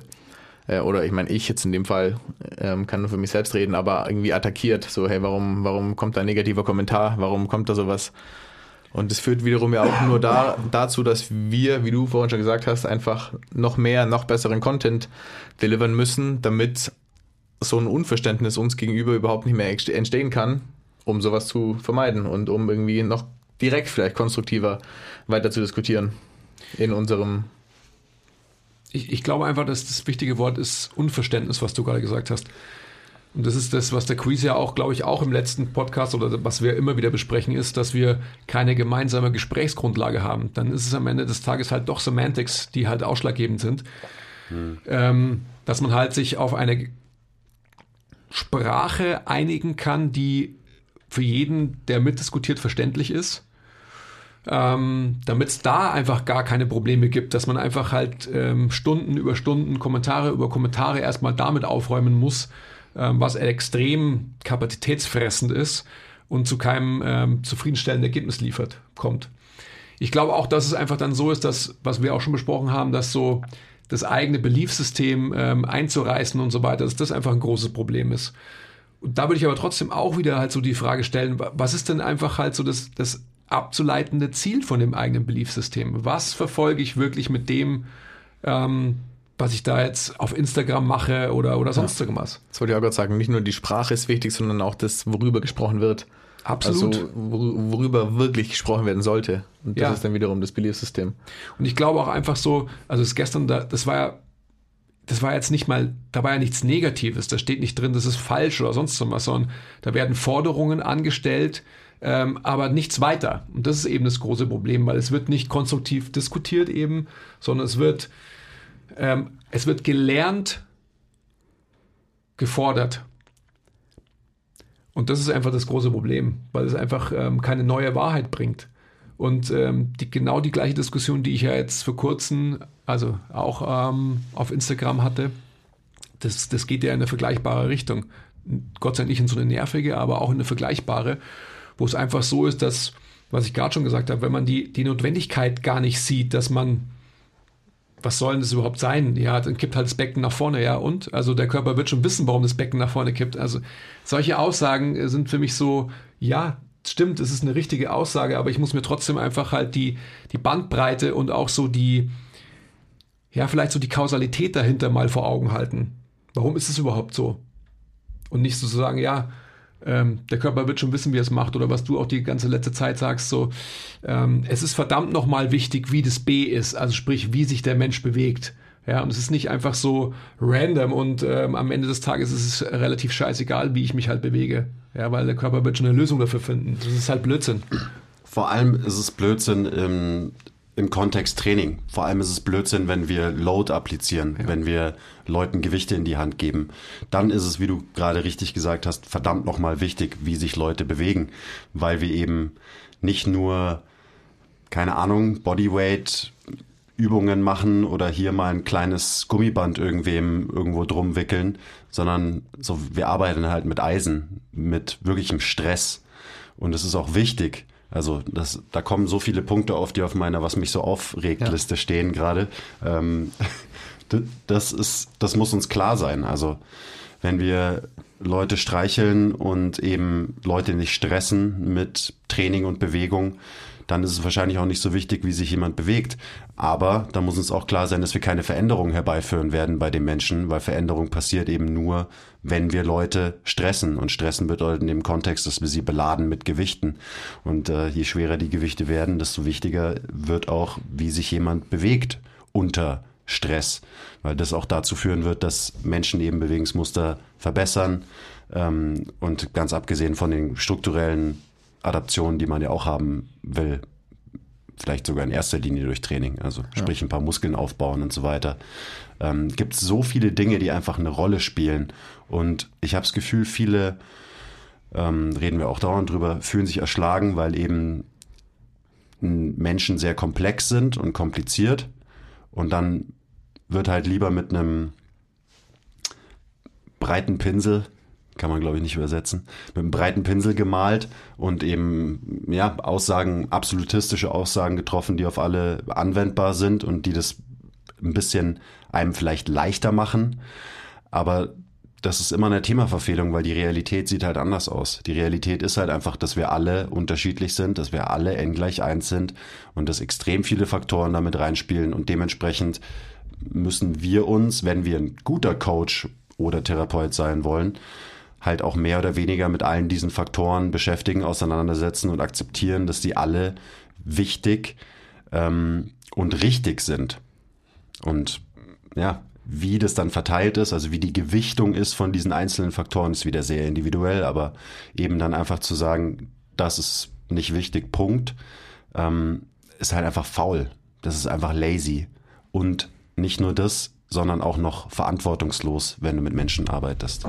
äh, oder ich meine, ich jetzt in dem Fall ähm, kann nur für mich selbst reden, aber irgendwie attackiert. So, hey, warum, warum kommt da ein negativer Kommentar? Warum kommt da sowas? Und das führt wiederum ja auch nur da, dazu, dass wir, wie du vorhin schon gesagt hast, einfach noch mehr, noch besseren Content delivern müssen, damit so ein Unverständnis uns gegenüber überhaupt nicht mehr entstehen kann, um sowas zu vermeiden und um irgendwie noch direkt vielleicht konstruktiver weiter zu diskutieren in unserem. Ich, ich glaube einfach, dass das wichtige Wort ist Unverständnis, was du gerade gesagt hast. Und das ist das, was der Quiz ja auch, glaube ich, auch im letzten Podcast oder was wir immer wieder besprechen, ist, dass wir keine gemeinsame Gesprächsgrundlage haben. Dann ist es am Ende des Tages halt doch Semantics, die halt ausschlaggebend sind. Hm. Ähm, dass man halt sich auf eine Sprache einigen kann, die für jeden, der mitdiskutiert, verständlich ist. Ähm, damit es da einfach gar keine Probleme gibt, dass man einfach halt ähm, Stunden über Stunden, Kommentare über Kommentare erstmal damit aufräumen muss, was extrem kapazitätsfressend ist und zu keinem ähm, zufriedenstellenden Ergebnis liefert, kommt. Ich glaube auch, dass es einfach dann so ist, dass, was wir auch schon besprochen haben, dass so das eigene Beliefssystem ähm, einzureißen und so weiter, dass das einfach ein großes Problem ist. Und da würde ich aber trotzdem auch wieder halt so die Frage stellen, was ist denn einfach halt so das, das abzuleitende Ziel von dem eigenen Beliefssystem? Was verfolge ich wirklich mit dem, ähm, was ich da jetzt auf Instagram mache oder, oder sonst ja. irgendwas? Das wollte ich auch gerade sagen. Nicht nur die Sprache ist wichtig, sondern auch das, worüber gesprochen wird. Absolut. Also, worüber wirklich gesprochen werden sollte. Und das ja. ist dann wiederum das Beliefssystem. Und ich glaube auch einfach so, also das gestern, da, das war ja, das war jetzt nicht mal, da war ja nichts Negatives, da steht nicht drin, das ist falsch oder sonst was, sondern da werden Forderungen angestellt, ähm, aber nichts weiter. Und das ist eben das große Problem, weil es wird nicht konstruktiv diskutiert eben, sondern es wird, ähm, es wird gelernt, gefordert. Und das ist einfach das große Problem, weil es einfach ähm, keine neue Wahrheit bringt. Und ähm, die, genau die gleiche Diskussion, die ich ja jetzt vor kurzem, also auch ähm, auf Instagram hatte, das, das geht ja in eine vergleichbare Richtung. Gott sei Dank nicht in so eine nervige, aber auch in eine vergleichbare, wo es einfach so ist, dass, was ich gerade schon gesagt habe, wenn man die, die Notwendigkeit gar nicht sieht, dass man was soll denn das überhaupt sein? Ja, dann kippt halt das Becken nach vorne, ja, und? Also der Körper wird schon wissen, warum das Becken nach vorne kippt. Also solche Aussagen sind für mich so, ja, stimmt, es ist eine richtige Aussage, aber ich muss mir trotzdem einfach halt die, die Bandbreite und auch so die, ja, vielleicht so die Kausalität dahinter mal vor Augen halten. Warum ist es überhaupt so? Und nicht so zu sagen, ja, ähm, der Körper wird schon wissen, wie er es macht oder was du auch die ganze letzte Zeit sagst, so, ähm, es ist verdammt nochmal wichtig, wie das B ist, also sprich, wie sich der Mensch bewegt. Ja, und es ist nicht einfach so random und ähm, am Ende des Tages ist es relativ scheißegal, wie ich mich halt bewege. Ja, weil der Körper wird schon eine Lösung dafür finden. Das ist halt Blödsinn. Vor allem ist es Blödsinn im, Kontext Training. Vor allem ist es Blödsinn, wenn wir Load applizieren, ja. wenn wir Leuten Gewichte in die Hand geben. Dann ist es, wie du gerade richtig gesagt hast, verdammt nochmal wichtig, wie sich Leute bewegen, weil wir eben nicht nur, keine Ahnung, Bodyweight Übungen machen oder hier mal ein kleines Gummiband irgendwem irgendwo drum wickeln, sondern so, wir arbeiten halt mit Eisen, mit wirklichem Stress. Und es ist auch wichtig. Also das, da kommen so viele Punkte auf, die auf meiner Was mich so aufregt Liste ja. stehen gerade. Ähm, das ist, das muss uns klar sein. Also wenn wir Leute streicheln und eben Leute nicht stressen mit Training und Bewegung, dann ist es wahrscheinlich auch nicht so wichtig, wie sich jemand bewegt. Aber da muss uns auch klar sein, dass wir keine Veränderung herbeiführen werden bei den Menschen, weil Veränderung passiert eben nur, wenn wir Leute stressen. Und stressen bedeutet in dem Kontext, dass wir sie beladen mit Gewichten. Und äh, je schwerer die Gewichte werden, desto wichtiger wird auch, wie sich jemand bewegt unter Stress, weil das auch dazu führen wird, dass Menschen eben Bewegungsmuster verbessern ähm, und ganz abgesehen von den strukturellen Adaptionen, die man ja auch haben will. Vielleicht sogar in erster Linie durch Training, also sprich ein paar Muskeln aufbauen und so weiter. Ähm, Gibt es so viele Dinge, die einfach eine Rolle spielen. Und ich habe das Gefühl, viele, ähm, reden wir auch dauernd drüber, fühlen sich erschlagen, weil eben Menschen sehr komplex sind und kompliziert. Und dann wird halt lieber mit einem breiten Pinsel kann man glaube ich nicht übersetzen, mit einem breiten Pinsel gemalt und eben ja Aussagen, absolutistische Aussagen getroffen, die auf alle anwendbar sind und die das ein bisschen einem vielleicht leichter machen. Aber das ist immer eine Themaverfehlung, weil die Realität sieht halt anders aus. Die Realität ist halt einfach, dass wir alle unterschiedlich sind, dass wir alle n gleich eins sind und dass extrem viele Faktoren damit reinspielen und dementsprechend müssen wir uns, wenn wir ein guter Coach oder Therapeut sein wollen, halt auch mehr oder weniger mit allen diesen Faktoren beschäftigen, auseinandersetzen und akzeptieren, dass die alle wichtig ähm, und richtig sind. Und ja, wie das dann verteilt ist, also wie die Gewichtung ist von diesen einzelnen Faktoren, ist wieder sehr individuell, aber eben dann einfach zu sagen, das ist nicht wichtig, Punkt, ähm, ist halt einfach faul. Das ist einfach lazy. Und nicht nur das, sondern auch noch verantwortungslos, wenn du mit Menschen arbeitest.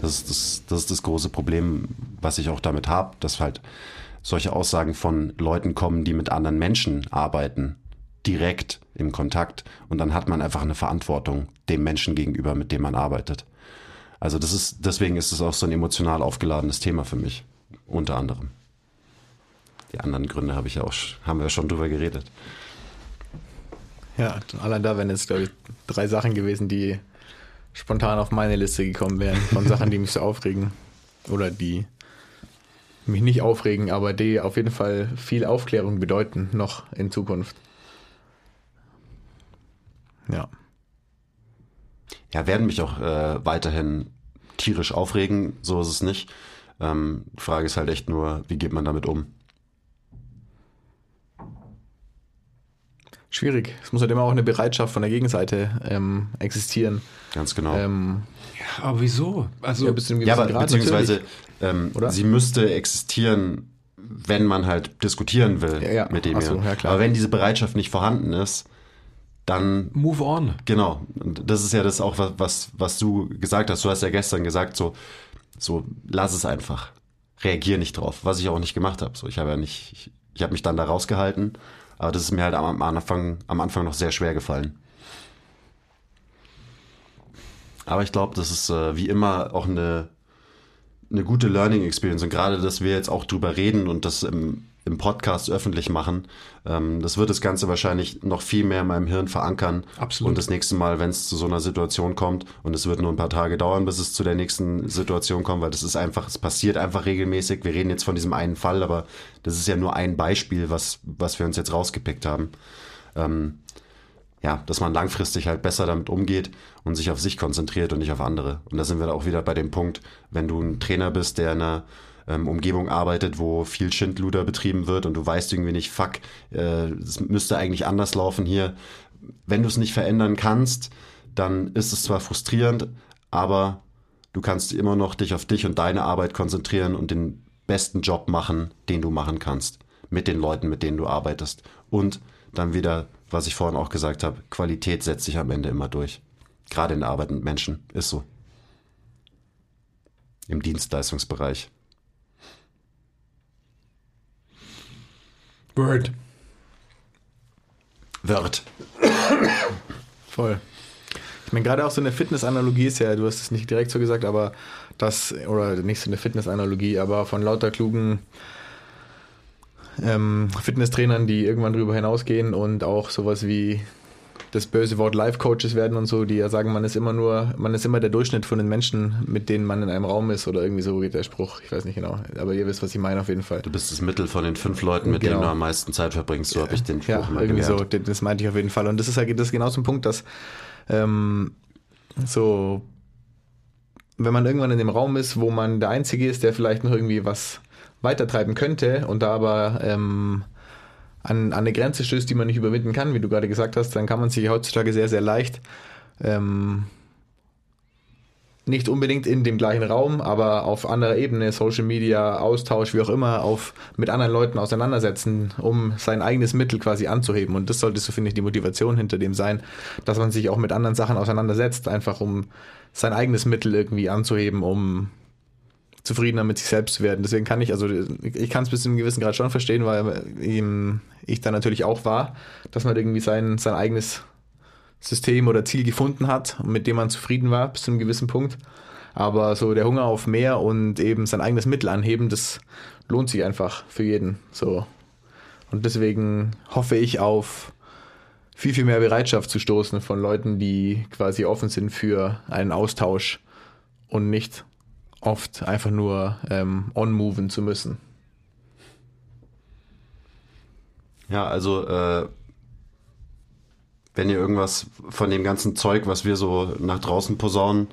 Das ist das, das, ist das große Problem, was ich auch damit habe, dass halt solche Aussagen von Leuten kommen, die mit anderen Menschen arbeiten, direkt im Kontakt. Und dann hat man einfach eine Verantwortung dem Menschen gegenüber, mit dem man arbeitet. Also das ist, deswegen ist es auch so ein emotional aufgeladenes Thema für mich, unter anderem. Die anderen Gründe habe ich ja auch, haben wir schon drüber geredet. Ja, allein da wären jetzt, glaube ich, drei Sachen gewesen, die spontan auf meine Liste gekommen wären, von Sachen, die mich so aufregen. Oder die mich nicht aufregen, aber die auf jeden Fall viel Aufklärung bedeuten, noch in Zukunft. Ja. Ja, werden mich auch äh, weiterhin tierisch aufregen, so ist es nicht. Ähm, die Frage ist halt echt nur, wie geht man damit um? Schwierig. Es muss halt immer auch eine Bereitschaft von der Gegenseite ähm, existieren. Ganz genau. Ähm, ja, aber wieso? Also, ja, bis ja aber Grad beziehungsweise ähm, sie müsste existieren, wenn man halt diskutieren will ja, ja. mit dem. So, ja, klar. Aber wenn diese Bereitschaft nicht vorhanden ist, dann move on. Genau. Und das ist ja das auch was, was, was du gesagt hast. Du hast ja gestern gesagt so, so lass es einfach. Reagier nicht drauf, was ich auch nicht gemacht habe. So, ich habe ja nicht, ich, ich habe mich dann da rausgehalten aber das ist mir halt am Anfang, am Anfang noch sehr schwer gefallen. Aber ich glaube, das ist äh, wie immer auch eine, eine gute Learning Experience. Und gerade, dass wir jetzt auch drüber reden und das im, im Podcast öffentlich machen, ähm, das wird das Ganze wahrscheinlich noch viel mehr in meinem Hirn verankern. Absolut. Und das nächste Mal, wenn es zu so einer Situation kommt, und es wird nur ein paar Tage dauern, bis es zu der nächsten Situation kommt, weil das ist einfach, es passiert einfach regelmäßig. Wir reden jetzt von diesem einen Fall, aber das ist ja nur ein Beispiel, was, was wir uns jetzt rausgepickt haben. Ähm, ja, dass man langfristig halt besser damit umgeht und sich auf sich konzentriert und nicht auf andere. Und da sind wir auch wieder bei dem Punkt, wenn du ein Trainer bist, der in einer ähm, Umgebung arbeitet, wo viel Schindluder betrieben wird und du weißt irgendwie nicht, fuck, äh, es müsste eigentlich anders laufen hier. Wenn du es nicht verändern kannst, dann ist es zwar frustrierend, aber du kannst immer noch dich auf dich und deine Arbeit konzentrieren und den besten Job machen, den du machen kannst. Mit den Leuten, mit denen du arbeitest. Und dann wieder, was ich vorhin auch gesagt habe, Qualität setzt sich am Ende immer durch. Gerade in der Arbeit mit Menschen. Ist so. Im Dienstleistungsbereich. Word. Wird. Voll. Ich meine, gerade auch so eine Fitness-Analogie ist ja, du hast es nicht direkt so gesagt, aber das, oder nicht so eine Fitness-Analogie, aber von lauter klugen ähm, Fitnesstrainern, die irgendwann drüber hinausgehen und auch sowas wie das böse Wort Life-Coaches werden und so, die ja sagen, man ist immer nur, man ist immer der Durchschnitt von den Menschen, mit denen man in einem Raum ist oder irgendwie so geht der Spruch. Ich weiß nicht genau, aber ihr wisst, was ich meine auf jeden Fall. Du bist das Mittel von den fünf Leuten, mit Genau. denen du am meisten Zeit verbringst. So habe ich den Spruch Ja, mal irgendwie gelernt. so, das meinte ich auf jeden Fall. Und das ist halt das ist genau so ein Punkt, dass ähm, so, wenn man irgendwann in dem Raum ist, wo man der Einzige ist, der vielleicht noch irgendwie was weitertreiben könnte und da aber ähm, an, an eine Grenze stößt, die man nicht überwinden kann, wie du gerade gesagt hast, dann kann man sich heutzutage sehr, sehr leicht ähm, nicht unbedingt in dem gleichen Raum, aber auf anderer Ebene, Social Media, Austausch, wie auch immer, auf, mit anderen Leuten auseinandersetzen, um sein eigenes Mittel quasi anzuheben. Und das sollte so, finde ich, die Motivation hinter dem sein, dass man sich auch mit anderen Sachen auseinandersetzt, einfach um sein eigenes Mittel irgendwie anzuheben, um zufriedener mit sich selbst zu werden. Deswegen kann ich, also ich kann es bis zu einem gewissen Grad schon verstehen, weil ähm, ich da natürlich auch war, dass man irgendwie sein, sein eigenes System oder Ziel gefunden hat, mit dem man zufrieden war bis zu einem gewissen Punkt. Aber so der Hunger auf mehr und eben sein eigenes Mittel anheben, das lohnt sich einfach für jeden. So. Und deswegen hoffe ich auf viel, viel mehr Bereitschaft zu stoßen von Leuten, die quasi offen sind für einen Austausch und nicht oft einfach nur ähm, on-moven zu müssen. Ja, also äh, wenn ihr irgendwas von dem ganzen Zeug, was wir so nach draußen posaunen,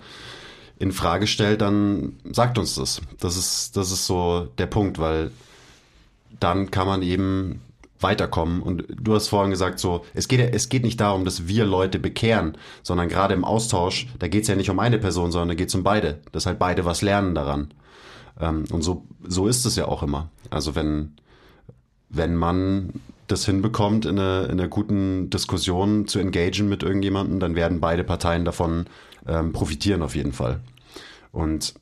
in Frage stellt, dann sagt uns das. Das ist, das ist so der Punkt, weil dann kann man eben weiterkommen. Und du hast vorhin gesagt, so, es geht, es geht nicht darum, dass wir Leute bekehren, sondern gerade im Austausch, da geht es ja nicht um eine Person, sondern da geht es um beide. Dass halt beide was lernen daran. Ähm, und so, so ist es ja auch immer. Also wenn, wenn man das hinbekommt, in einer, in einer guten Diskussion zu engagieren mit irgendjemandem, dann werden beide Parteien davon ähm, profitieren auf jeden Fall. Und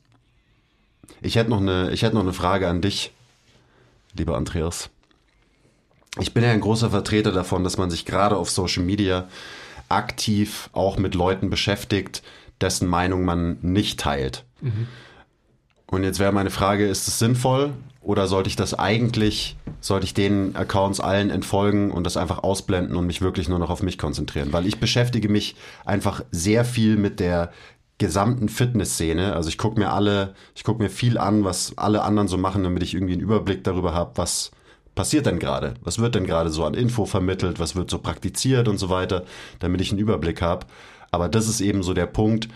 ich hätte noch eine, ich hätte noch eine Frage an dich, lieber Andreas. Ich bin ja ein großer Vertreter davon, dass man sich gerade auf Social Media aktiv auch mit Leuten beschäftigt, dessen Meinung man nicht teilt. Und jetzt wäre meine Frage, ist es sinnvoll oder sollte ich das eigentlich, sollte ich den Accounts allen entfolgen und das einfach ausblenden und mich wirklich nur noch auf mich konzentrieren? Weil ich beschäftige mich einfach sehr viel mit der gesamten Fitnessszene. Also ich gucke mir alle, ich gucke mir viel an, was alle anderen so machen, damit ich irgendwie einen Überblick darüber habe, was passiert denn gerade? Was wird denn gerade so an Info vermittelt? Was wird so praktiziert und so weiter, damit ich einen Überblick habe? Aber das ist eben so der Punkt,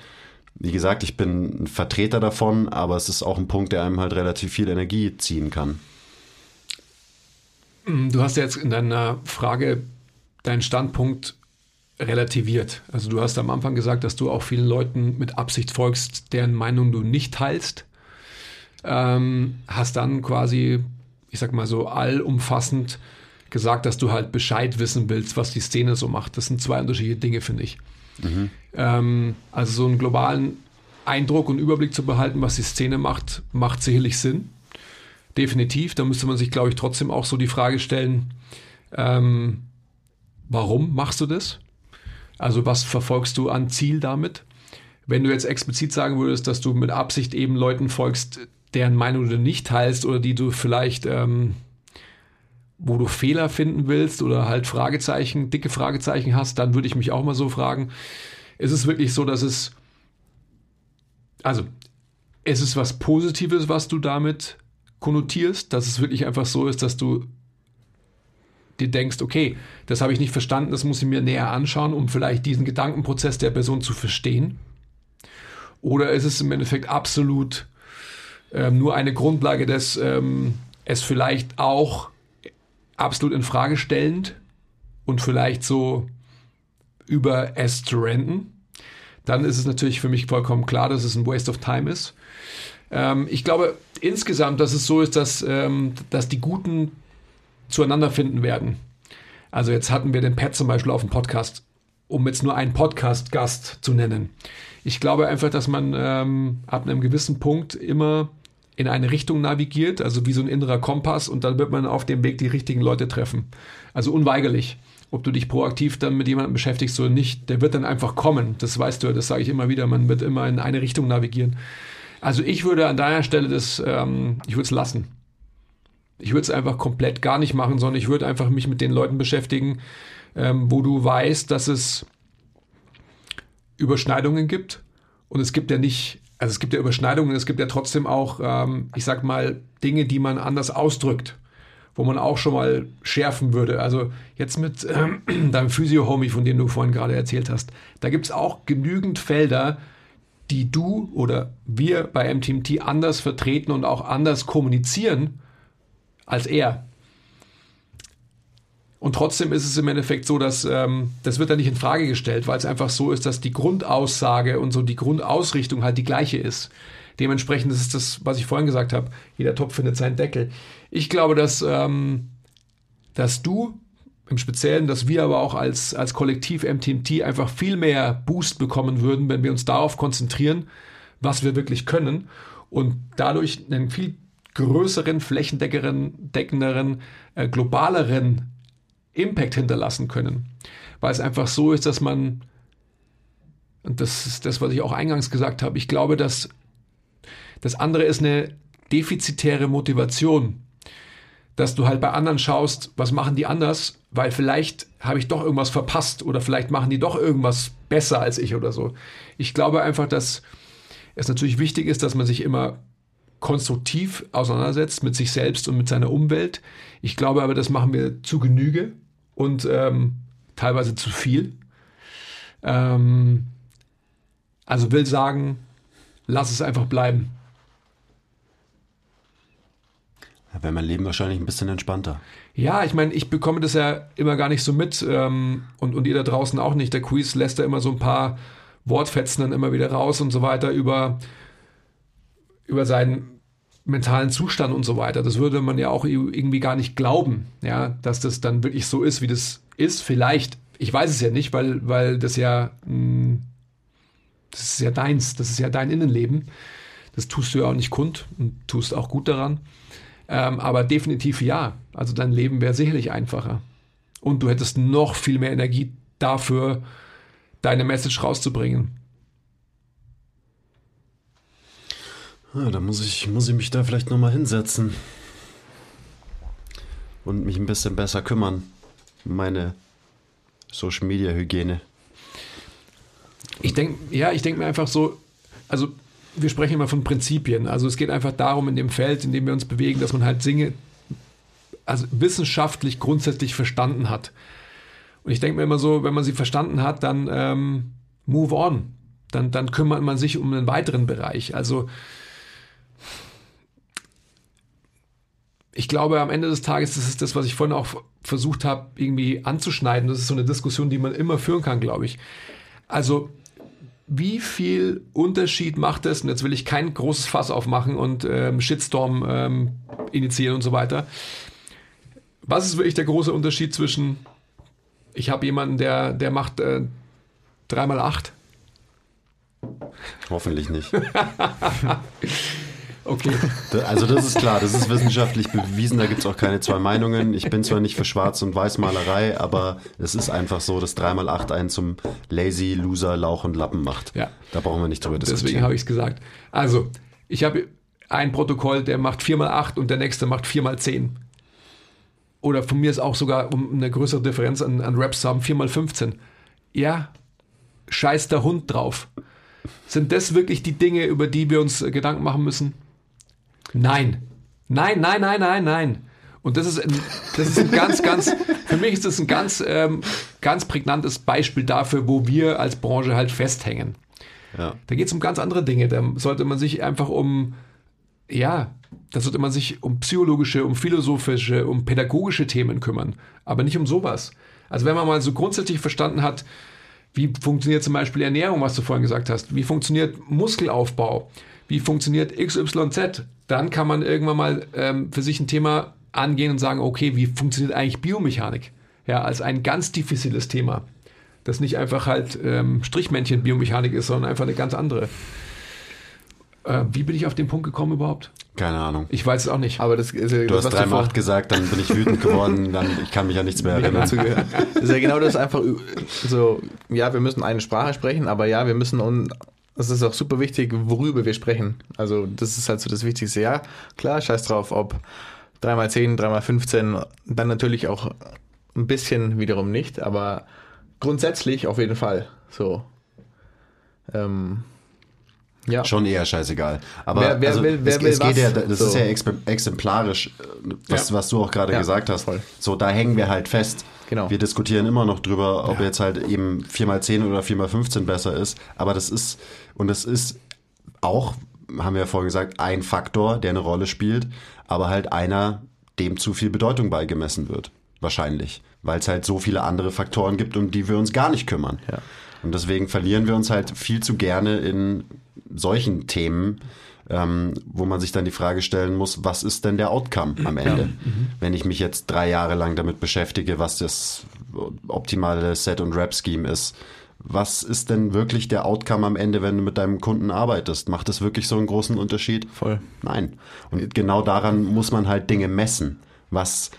wie gesagt, ich bin ein Vertreter davon, aber es ist auch ein Punkt, der einem halt relativ viel Energie ziehen kann. Du hast jetzt in deiner Frage deinen Standpunkt relativiert. Also du hast am Anfang gesagt, dass du auch vielen Leuten mit Absicht folgst, deren Meinung du nicht teilst. Ähm, hast dann quasi, ich sag mal so, allumfassend gesagt, dass du halt Bescheid wissen willst, was die Szene so macht. Das sind zwei unterschiedliche Dinge, finde ich. Ähm, also so einen globalen Eindruck und Überblick zu behalten, was die Szene macht, macht sicherlich Sinn. Definitiv. Da müsste man sich, glaube ich, trotzdem auch so die Frage stellen, ähm, warum machst du das? Also was verfolgst du an Ziel damit? Wenn du jetzt explizit sagen würdest, dass du mit Absicht eben Leuten folgst, deren Meinung du nicht teilst oder die du vielleicht, ähm, wo du Fehler finden willst oder halt Fragezeichen, dicke Fragezeichen hast, dann würde ich mich auch mal so fragen, ist es wirklich so, dass es, also es ist was Positives, was du damit konnotierst, dass es wirklich einfach so ist, dass du dir denkst, okay, das habe ich nicht verstanden, das muss ich mir näher anschauen, um vielleicht diesen Gedankenprozess der Person zu verstehen? Oder ist es im Endeffekt absolut ähm, nur eine Grundlage des ähm, es vielleicht auch absolut in Frage stellend und vielleicht so über es zu renten? Dann ist es natürlich für mich vollkommen klar, dass es ein Waste of Time ist. Ähm, ich glaube insgesamt, dass es so ist, dass, ähm, dass die Guten zueinander finden werden. Also jetzt hatten wir den Pat zum Beispiel auf dem Podcast, um jetzt nur einen Podcast-Gast zu nennen. Ich glaube einfach, dass man ähm, ab einem gewissen Punkt immer in eine Richtung navigiert, also wie so ein innerer Kompass, und dann wird man auf dem Weg die richtigen Leute treffen. Also unweigerlich. Ob du dich proaktiv dann mit jemandem beschäftigst oder nicht, der wird dann einfach kommen. Das weißt du, das sage ich immer wieder. Man wird immer in eine Richtung navigieren. Also ich würde an deiner Stelle das, ähm, ich würde es lassen. Ich würde es einfach komplett gar nicht machen, sondern ich würde einfach mich mit den Leuten beschäftigen, ähm, wo du weißt, dass es Überschneidungen gibt. Und es gibt ja nicht, also es gibt ja Überschneidungen, es gibt ja trotzdem auch, ähm, ich sag mal, Dinge, die man anders ausdrückt, wo man auch schon mal schärfen würde. Also jetzt mit ähm, (clears throat) deinem Physio-Homie, von dem du vorhin gerade erzählt hast, da gibt es auch genügend Felder, die du oder wir bei MTMT anders vertreten und auch anders kommunizieren als er. Und trotzdem ist es im Endeffekt so, dass ähm, das wird da nicht in Frage gestellt, weil es einfach so ist, dass die Grundaussage und so die Grundausrichtung halt die gleiche ist. Dementsprechend ist es das, was ich vorhin gesagt habe, jeder Topf findet seinen Deckel. Ich glaube, dass, ähm, dass du im Speziellen, dass wir aber auch als, als Kollektiv MTMT einfach viel mehr Boost bekommen würden, wenn wir uns darauf konzentrieren, was wir wirklich können und dadurch einen viel größeren, flächendeckenderen, äh, globaleren Impact hinterlassen können. Weil es einfach so ist, dass man, und das ist das, was ich auch eingangs gesagt habe, ich glaube, dass das andere ist eine defizitäre Motivation dass du halt bei anderen schaust, was machen die anders, weil vielleicht habe ich doch irgendwas verpasst oder vielleicht machen die doch irgendwas besser als ich oder so. Ich glaube einfach, dass es natürlich wichtig ist, dass man sich immer konstruktiv auseinandersetzt mit sich selbst und mit seiner Umwelt. Ich glaube aber, das machen wir zu Genüge und ähm, teilweise zu viel. Ähm, also will sagen, lass es einfach bleiben. Da wäre mein Leben wahrscheinlich ein bisschen entspannter. Ja, ich meine, ich bekomme das ja immer gar nicht so mit ähm, und, und ihr da draußen auch nicht. Der Quiz lässt da immer so ein paar Wortfetzen dann immer wieder raus und so weiter über, über seinen mentalen Zustand und so weiter. Das würde man ja auch irgendwie gar nicht glauben, ja, dass das dann wirklich so ist, wie das ist. Vielleicht, ich weiß es ja nicht, weil, weil das ja, mh, hm, das ist ja deins, das ist ja dein Innenleben. Das tust du ja auch nicht kund und tust auch gut daran. Ähm, aber definitiv ja. Also dein Leben wäre sicherlich einfacher. Und du hättest noch viel mehr Energie dafür, deine Message rauszubringen. Ja, da muss ich, muss ich mich da vielleicht nochmal hinsetzen. Und mich ein bisschen besser kümmern. Meine Social Media Hygiene. Ich denke, ja, ich denke mir einfach so, also wir sprechen immer von Prinzipien. Also es geht einfach darum, in dem Feld, in dem wir uns bewegen, dass man halt Dinge also wissenschaftlich grundsätzlich verstanden hat. Und ich denke mir immer so, wenn man sie verstanden hat, dann ähm, move on. Dann, dann kümmert man sich um einen weiteren Bereich. Also ich glaube, am Ende des Tages, das ist das, was ich vorhin auch versucht habe, irgendwie anzuschneiden. Das ist so eine Diskussion, die man immer führen kann, glaube ich. Also wie viel Unterschied macht es, und jetzt will ich kein großes Fass aufmachen und ähm, Shitstorm ähm, initiieren und so weiter. Was ist wirklich der große Unterschied zwischen, ich habe jemanden, der, der macht äh, 3x8? Hoffentlich nicht. (laughs) Okay. (laughs) Also das ist klar, das ist wissenschaftlich bewiesen, da gibt es auch keine zwei Meinungen. Ich bin zwar nicht für Schwarz- und Weißmalerei, aber es ist einfach so, dass 3x8 einen zum Lazy, Loser, Lauch und Lappen macht. Ja. Da brauchen wir nicht drüber Deswegen diskutieren. habe ich es gesagt. Also, ich habe ein Protokoll, der macht 4x8 und der nächste macht 4x10. Oder von mir ist auch sogar, um eine größere Differenz an, an Raps zu haben, 4x15. Ja, scheiß der Hund drauf. Sind das wirklich die Dinge, über die wir uns Gedanken machen müssen? Nein. Nein, nein, nein, nein, nein. Und das ist ein, das ist ein ganz, ganz, für mich ist das ein ganz, ähm, ganz prägnantes Beispiel dafür, wo wir als Branche halt festhängen. Ja. Da geht es um ganz andere Dinge. Da sollte man sich einfach um, ja, da sollte man sich um psychologische, um philosophische, um pädagogische Themen kümmern, aber nicht um sowas. Also wenn man mal so grundsätzlich verstanden hat, wie funktioniert zum Beispiel Ernährung, was du vorhin gesagt hast, wie funktioniert Muskelaufbau, wie funktioniert XYZ, dann kann man irgendwann mal ähm, für sich ein Thema angehen und sagen, okay, wie funktioniert eigentlich Biomechanik? Ja, als ein ganz diffiziles Thema. Das nicht einfach halt ähm, Strichmännchen Biomechanik ist, sondern einfach eine ganz andere. Äh, wie bin ich auf den Punkt gekommen überhaupt? Keine Ahnung. Ich weiß es auch nicht. Aber das ist ja Du hast was dreimal acht gesagt, dann bin ich wütend geworden, dann ich kann mich an nichts mehr erinnern. Das ist ja genau das einfach so, ja, wir müssen eine Sprache sprechen, aber ja, wir müssen und es ist auch super wichtig, worüber wir sprechen. Also das ist halt so das Wichtigste. Ja, klar, scheiß drauf, ob 3x10, 3x15, dann natürlich auch ein bisschen wiederum nicht, aber grundsätzlich auf jeden Fall. So. Ähm, ja. Schon eher scheißegal. Aber Wer- wer also, will- wer es, will es geht was? ja, das So. ist ja exemplarisch, was, Ja. was du auch gerade Ja, gesagt hast. voll. So, da hängen wir halt fest. Genau. Wir diskutieren immer noch drüber, ob jetzt halt eben 4x10 oder 4x15 besser ist. Aber das ist, und das ist auch, haben wir ja vorhin gesagt, ein Faktor, der eine Rolle spielt, aber halt einer, dem zu viel Bedeutung beigemessen wird. Wahrscheinlich. Weil es halt so viele andere Faktoren gibt, um die wir uns gar nicht kümmern. Ja. Und deswegen verlieren wir uns halt viel zu gerne in solchen Themen, ähm, wo man sich dann die Frage stellen muss, was ist denn der Outcome am Ende? Wenn ich mich jetzt drei Jahre lang damit beschäftige, was das optimale Set- und Rap-Scheme ist, was ist denn wirklich der Outcome am Ende, wenn du mit deinem Kunden arbeitest? Macht das wirklich so einen großen Unterschied? Voll. Nein. Und genau daran muss man halt Dinge messen. Was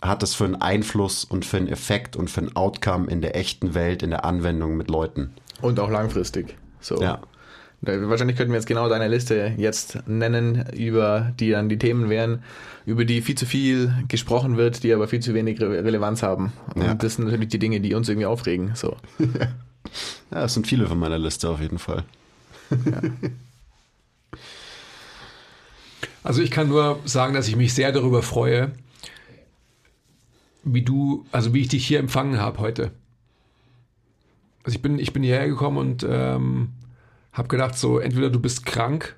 hat es für einen Einfluss und für einen Effekt und für einen Outcome in der echten Welt, in der Anwendung mit Leuten? Und auch langfristig. So. Ja. Wahrscheinlich könnten wir jetzt genau deine Liste jetzt nennen, über die dann die Themen wären, über die viel zu viel gesprochen wird, die aber viel zu wenig Re Relevanz haben. Und Ja. das sind natürlich die Dinge, die uns irgendwie aufregen. So. (laughs) Ja, das sind viele von meiner Liste auf jeden Fall. Also ich kann nur sagen, dass ich mich sehr darüber freue, wie du, also wie ich dich hier empfangen habe heute. Also ich bin, ich bin hierher gekommen und ähm, habe gedacht, so entweder du bist krank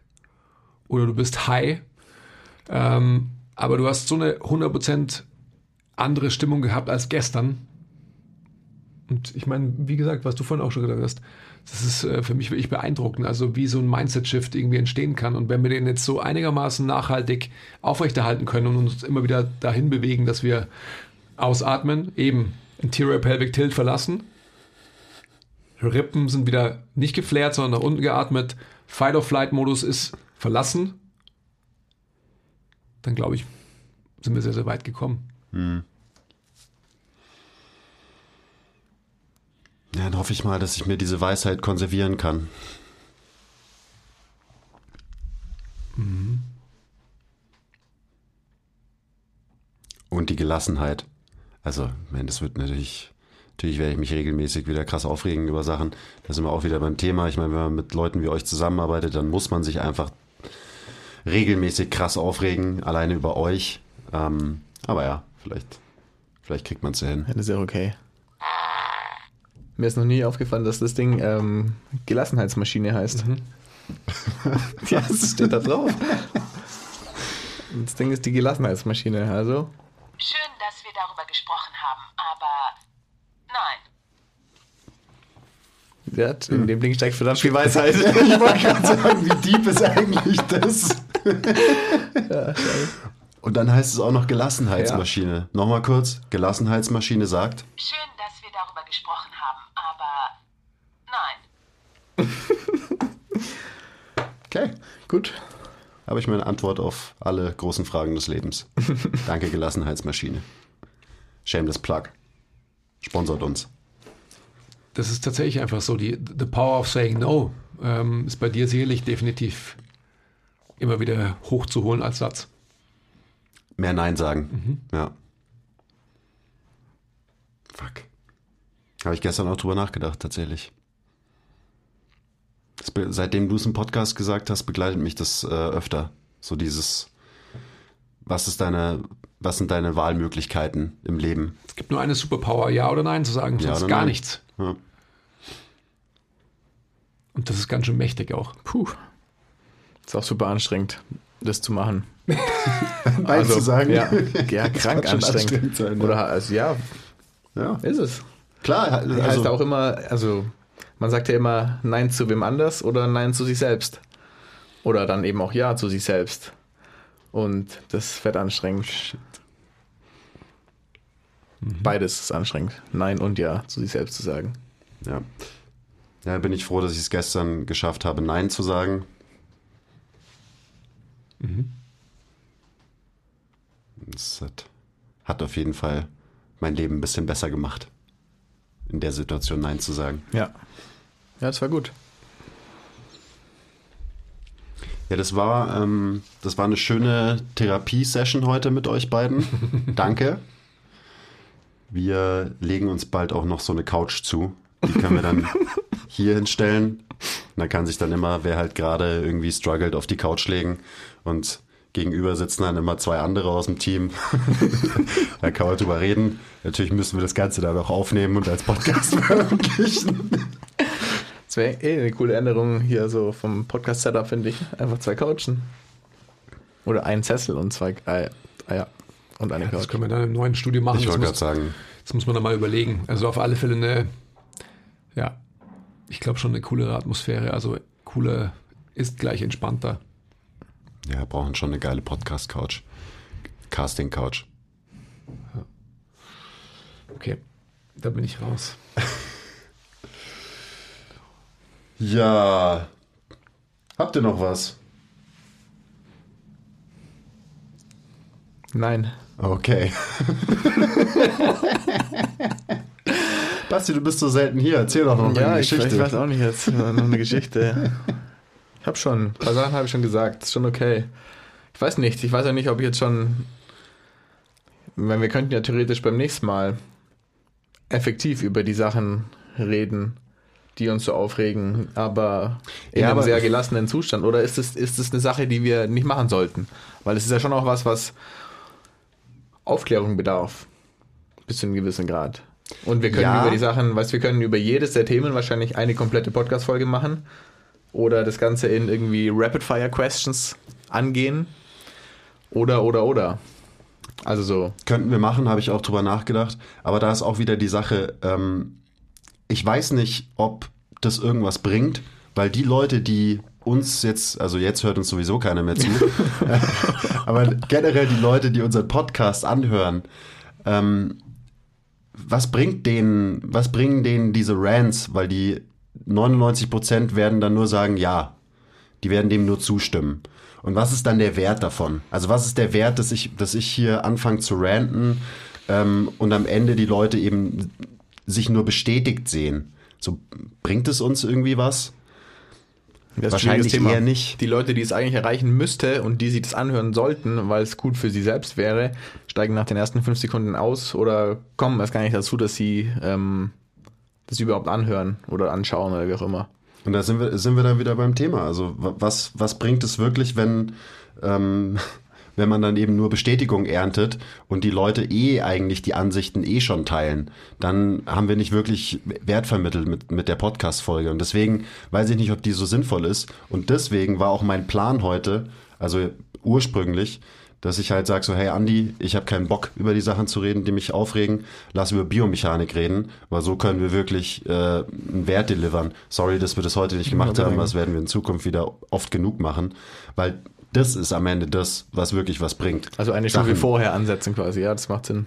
oder du bist high, ähm, aber du hast so eine 100% andere Stimmung gehabt als gestern. Und ich meine, wie gesagt, was du vorhin auch schon gesagt hast, das ist äh, für mich wirklich beeindruckend, also wie so ein Mindset-Shift irgendwie entstehen kann. Und wenn wir den jetzt so einigermaßen nachhaltig aufrechterhalten können und uns immer wieder dahin bewegen, dass wir ausatmen, eben Interior Pelvic Tilt verlassen, Rippen sind wieder nicht geflärt, sondern nach unten geatmet, Fight-or-Flight-Modus ist verlassen, dann glaube ich, sind wir sehr, sehr weit gekommen. Ja, dann hoffe ich mal, dass ich mir diese Weisheit konservieren kann. Und die Gelassenheit. Also, ich meine, das wird natürlich, natürlich werde ich mich regelmäßig wieder krass aufregen über Sachen. Da sind wir auch wieder beim Thema. Ich meine, wenn man mit Leuten wie euch zusammenarbeitet, dann muss man sich einfach regelmäßig krass aufregen, alleine über euch. Ähm, aber ja, vielleicht, vielleicht kriegt man es ja hin. Das ist ja okay. Mir ist noch nie aufgefallen, dass das Ding ähm, Gelassenheitsmaschine heißt. (laughs) ja, das steht da drauf. Das Ding ist die Gelassenheitsmaschine, also. Schön, dass wir darüber gesprochen haben, aber nein. Ja, in dem Ding steckt verdammt viel Weisheit. (laughs) Ich wollte gerade (laughs) sagen, wie deep ist eigentlich das? Und dann heißt es auch noch Gelassenheitsmaschine. Nochmal kurz, Gelassenheitsmaschine sagt. Schön, darüber gesprochen haben, aber nein. (laughs) Okay, Gut. habe ich meine Antwort auf alle großen Fragen des Lebens. (laughs) Danke, Gelassenheitsmaschine. Shameless Plug. Sponsort uns. Das ist tatsächlich einfach so. Die the power of saying no ähm, ist bei dir sicherlich definitiv immer wieder hochzuholen als Satz. Mehr Nein sagen. Ja. Fuck. Habe ich gestern auch drüber nachgedacht, tatsächlich. Seitdem du es im Podcast gesagt hast, begleitet mich das äh, öfter. So dieses, was ist deine was sind deine Wahlmöglichkeiten im Leben? Es gibt nur eine Superpower, ja oder nein zu sagen, Ja sonst oder gar nein? nichts. Ja. Und das ist ganz schön mächtig auch. Puh. Ist auch super anstrengend, das zu machen. (laughs) Nein zu sagen. Ja, (laughs) ja krank anstrengend. anstrengend sein, ja. Oder also ja, ja. ist es. Klar, Also, heißt auch immer, also man sagt ja immer Nein zu wem anders oder Nein zu sich selbst. Oder dann eben auch Ja zu sich selbst. Und das wird anstrengend. Beides ist anstrengend. Nein und Ja zu sich selbst zu sagen. ja. ja, bin ich froh, dass ich es gestern geschafft habe, Nein zu sagen. Das hat, hat auf jeden Fall mein Leben ein bisschen besser gemacht, in der Situation Nein zu sagen. Ja. Ja, das war gut. Ja, das war, ähm, das war eine schöne Therapiesession heute mit euch beiden. (laughs) Danke. Wir legen uns bald auch noch so eine Couch zu. Die können wir dann (laughs) hier hinstellen. Da kann sich dann immer, wer halt gerade irgendwie struggelt, auf die Couch legen. Und gegenüber sitzen dann immer zwei andere aus dem Team. (laughs) da kann man drüber reden. Natürlich müssen wir das Ganze dann auch aufnehmen und als Podcast (laughs) veröffentlichen. Das wäre eh eine coole Änderung hier so vom Podcast-Setup, finde ich. Einfach zwei Couchen. Oder ein Sessel und zwei, äh, ah ja, und eine Das Couch. können wir dann im neuen Studio machen. Ich das, wollte muss, gerade sagen, das muss man dann mal überlegen. Also auf alle Fälle eine, ja, ich glaube schon eine coolere Atmosphäre. Also cooler ist gleich entspannter. Ja, wir brauchen schon eine geile Podcast-Couch. Casting-Couch. Okay, da bin ich raus. (laughs) Ja. Habt ihr noch was? Nein. Okay. (laughs) Basti, du bist so selten hier. Erzähl doch noch Ja, eine ich, Geschichte. ich weiß auch nicht jetzt. Noch eine Geschichte. (laughs) Ich habe schon, ein paar Sachen habe ich schon gesagt. Ist schon okay. Ich weiß nicht. Ich weiß auch nicht, ob ich jetzt schon. Weil wir könnten ja theoretisch beim nächsten Mal effektiv über die Sachen reden, die uns so aufregen, aber in Ja, einem aber- sehr gelassenen Zustand. Oder ist es, ist es eine Sache, die wir nicht machen sollten? Weil es ist ja schon auch was, was Aufklärung bedarf. Bis zu einem gewissen Grad. Und wir können Ja. über die Sachen, weißt wir können über jedes der Themen wahrscheinlich eine komplette Podcast-Folge machen. Oder das Ganze in irgendwie Rapid-Fire-Questions angehen. Oder, oder, oder. Also so. Könnten wir machen, habe ich auch drüber nachgedacht. Aber da ist auch wieder die Sache, ähm, ich weiß nicht, ob das irgendwas bringt, weil die Leute, die uns jetzt, also jetzt hört uns sowieso keiner mehr zu, (laughs) (laughs) aber generell die Leute, die unseren Podcast anhören, ähm, was bringt denen, was bringen denen diese Rants, weil die 99 Prozent werden dann nur sagen, ja, die werden dem nur zustimmen. Und was ist dann der Wert davon? Also was ist der Wert, dass ich, dass ich hier anfange zu ranten ähm, und am Ende die Leute eben sich nur bestätigt sehen? So bringt es uns irgendwie was? Das Wahrscheinlich schwieriges eher nicht. Die Leute, die es eigentlich erreichen müsste und die sich das anhören sollten, weil es gut für sie selbst wäre, steigen nach den ersten fünf Sekunden aus oder kommen erst gar nicht dazu, dass sie ähm, das überhaupt anhören oder anschauen oder wie auch immer. Und da sind wir, sind wir dann wieder beim Thema. Also wa- was, was bringt es wirklich, wenn, ähm, (laughs) wenn man dann eben nur Bestätigung erntet und die Leute eh eigentlich die Ansichten eh schon teilen? Dann haben wir nicht wirklich Wert vermittelt mit, mit der Podcast-Folge. Und deswegen weiß ich nicht, ob die so sinnvoll ist. Und deswegen war auch mein Plan heute, also ursprünglich, dass ich halt sage so, hey Andi, ich habe keinen Bock über die Sachen zu reden, die mich aufregen. Lass über Biomechanik reden, weil so können wir wirklich äh, einen Wert delivern. Sorry, dass wir das heute nicht gemacht haben, aber das werden wir in Zukunft wieder oft genug machen, weil das ist am Ende das, was wirklich was bringt. Also eine Sachen- Stufe vorher ansetzen quasi, ja, das macht Sinn.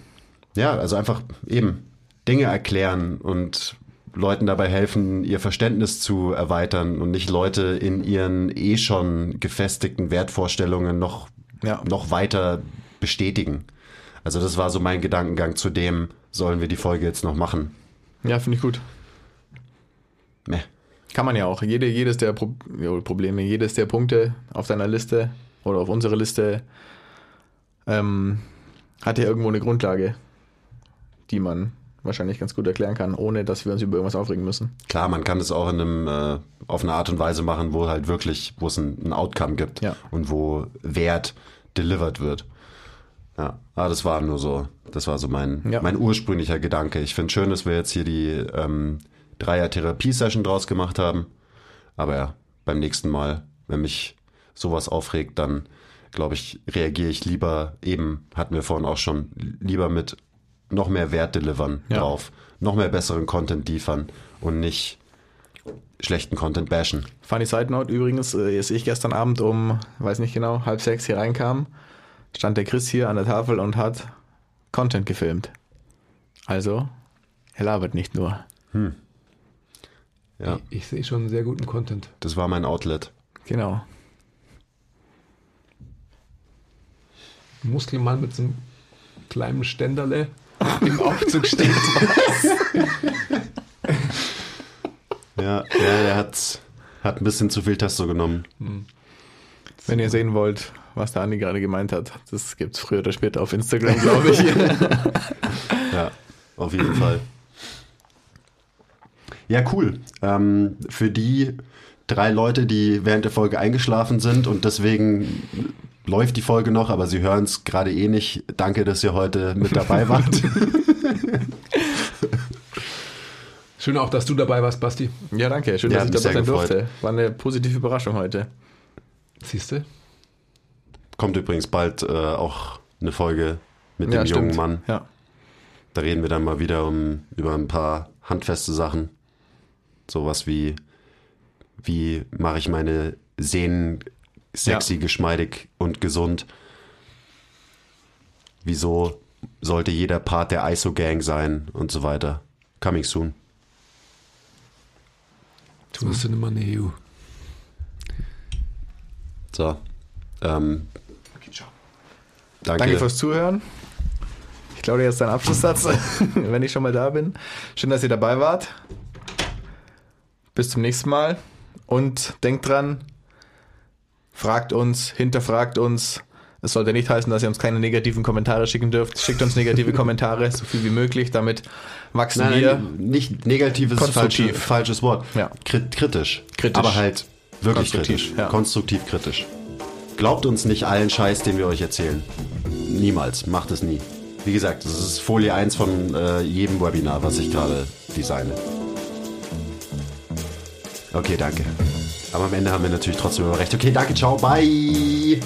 Ja, also einfach eben Dinge erklären und Leuten dabei helfen, ihr Verständnis zu erweitern und nicht Leute in ihren eh schon gefestigten Wertvorstellungen noch, Ja. noch weiter bestätigen. Also das war so mein Gedankengang zu dem, sollen wir die Folge jetzt noch machen? Ja, finde ich gut. Meh. Kann man ja auch. Jede, jedes der Pro Probleme, jedes der Punkte auf deiner Liste oder auf unserer Liste ähm, hat ja irgendwo eine Grundlage, die man wahrscheinlich ganz gut erklären kann, ohne dass wir uns über irgendwas aufregen müssen. Klar, man kann es auch in einem, äh, auf eine Art und Weise machen, wo halt wirklich, wo es ein, ein Outcome gibt Ja. und wo Wert delivered wird. Ja, aber das war nur so, das war so mein, Ja. mein ursprünglicher Gedanke. Ich finde schön, dass wir jetzt hier die ähm, Dreier-Therapie-Session draus gemacht haben. Aber ja, beim nächsten Mal, wenn mich sowas aufregt, dann glaube ich, reagiere ich lieber eben, hatten wir vorhin auch schon, lieber mit noch mehr Wert delivern Ja. drauf, noch mehr besseren Content liefern und nicht schlechten Content bashen. Funny Side Note übrigens, äh, als ich gestern Abend um, weiß nicht genau, halb sechs hier reinkam, stand der Chris hier an der Tafel und hat Content gefilmt. Also, er labert nicht nur. Ja, Ich, ich sehe schon sehr guten Content. das war mein Outlet. Genau. Muskelmann mit so einem kleinen Ständerle im Aufzug steht. (laughs) Ja, ja der hat, hat ein bisschen zu viel Testo genommen. Wenn ihr sehen wollt, was der Andi gerade gemeint hat, das gibt's früher oder später auf Instagram, glaube ich. (laughs) Ja, auf jeden Fall. Ja, cool. Ähm, für die drei Leute, die während der Folge eingeschlafen sind und deswegen läuft die Folge noch, aber sie hören es gerade eh nicht. Danke, dass ihr heute mit dabei (laughs) wart. Schön auch, dass du dabei warst, Basti. ja, danke. Schön, Ja, dass ich dabei sein gefreut. durfte. War eine positive Überraschung heute. Siehst du? Kommt übrigens bald äh, auch eine Folge mit dem ja, jungen stimmt. Mann. Ja. Da reden wir dann mal wieder um, über ein paar handfeste Sachen. Sowas wie, wie mache ich meine Sehnen sexy, Ja. geschmeidig und gesund? Wieso sollte jeder Part der ISO-Gang sein und so weiter? Coming soon. Du immer eine EU. So. Ähm, danke. Danke fürs Zuhören. Ich glaube, jetzt dein Abschlusssatz, (laughs) (laughs) wenn ich schon mal da bin. Schön, dass ihr dabei wart. Bis zum nächsten Mal. Und denkt dran, fragt uns, hinterfragt uns. Es sollte nicht heißen, dass ihr uns keine negativen Kommentare schicken dürft. Schickt uns negative Kommentare, so viel wie möglich. Damit wachsen Nein, wir. nein, nicht negatives, falsche, falsches Wort. Ja. Krit kritisch. Kritisch. Aber halt wirklich Konstruktiv, kritisch. ja. Konstruktiv kritisch. Glaubt uns nicht allen Scheiß, den wir euch erzählen. Niemals. Macht es nie. Wie gesagt, das ist Folie 1 von äh, jedem Webinar, was ich gerade designe. Okay, danke. Aber am Ende haben wir natürlich trotzdem immer recht. Okay, danke, ciao, bye.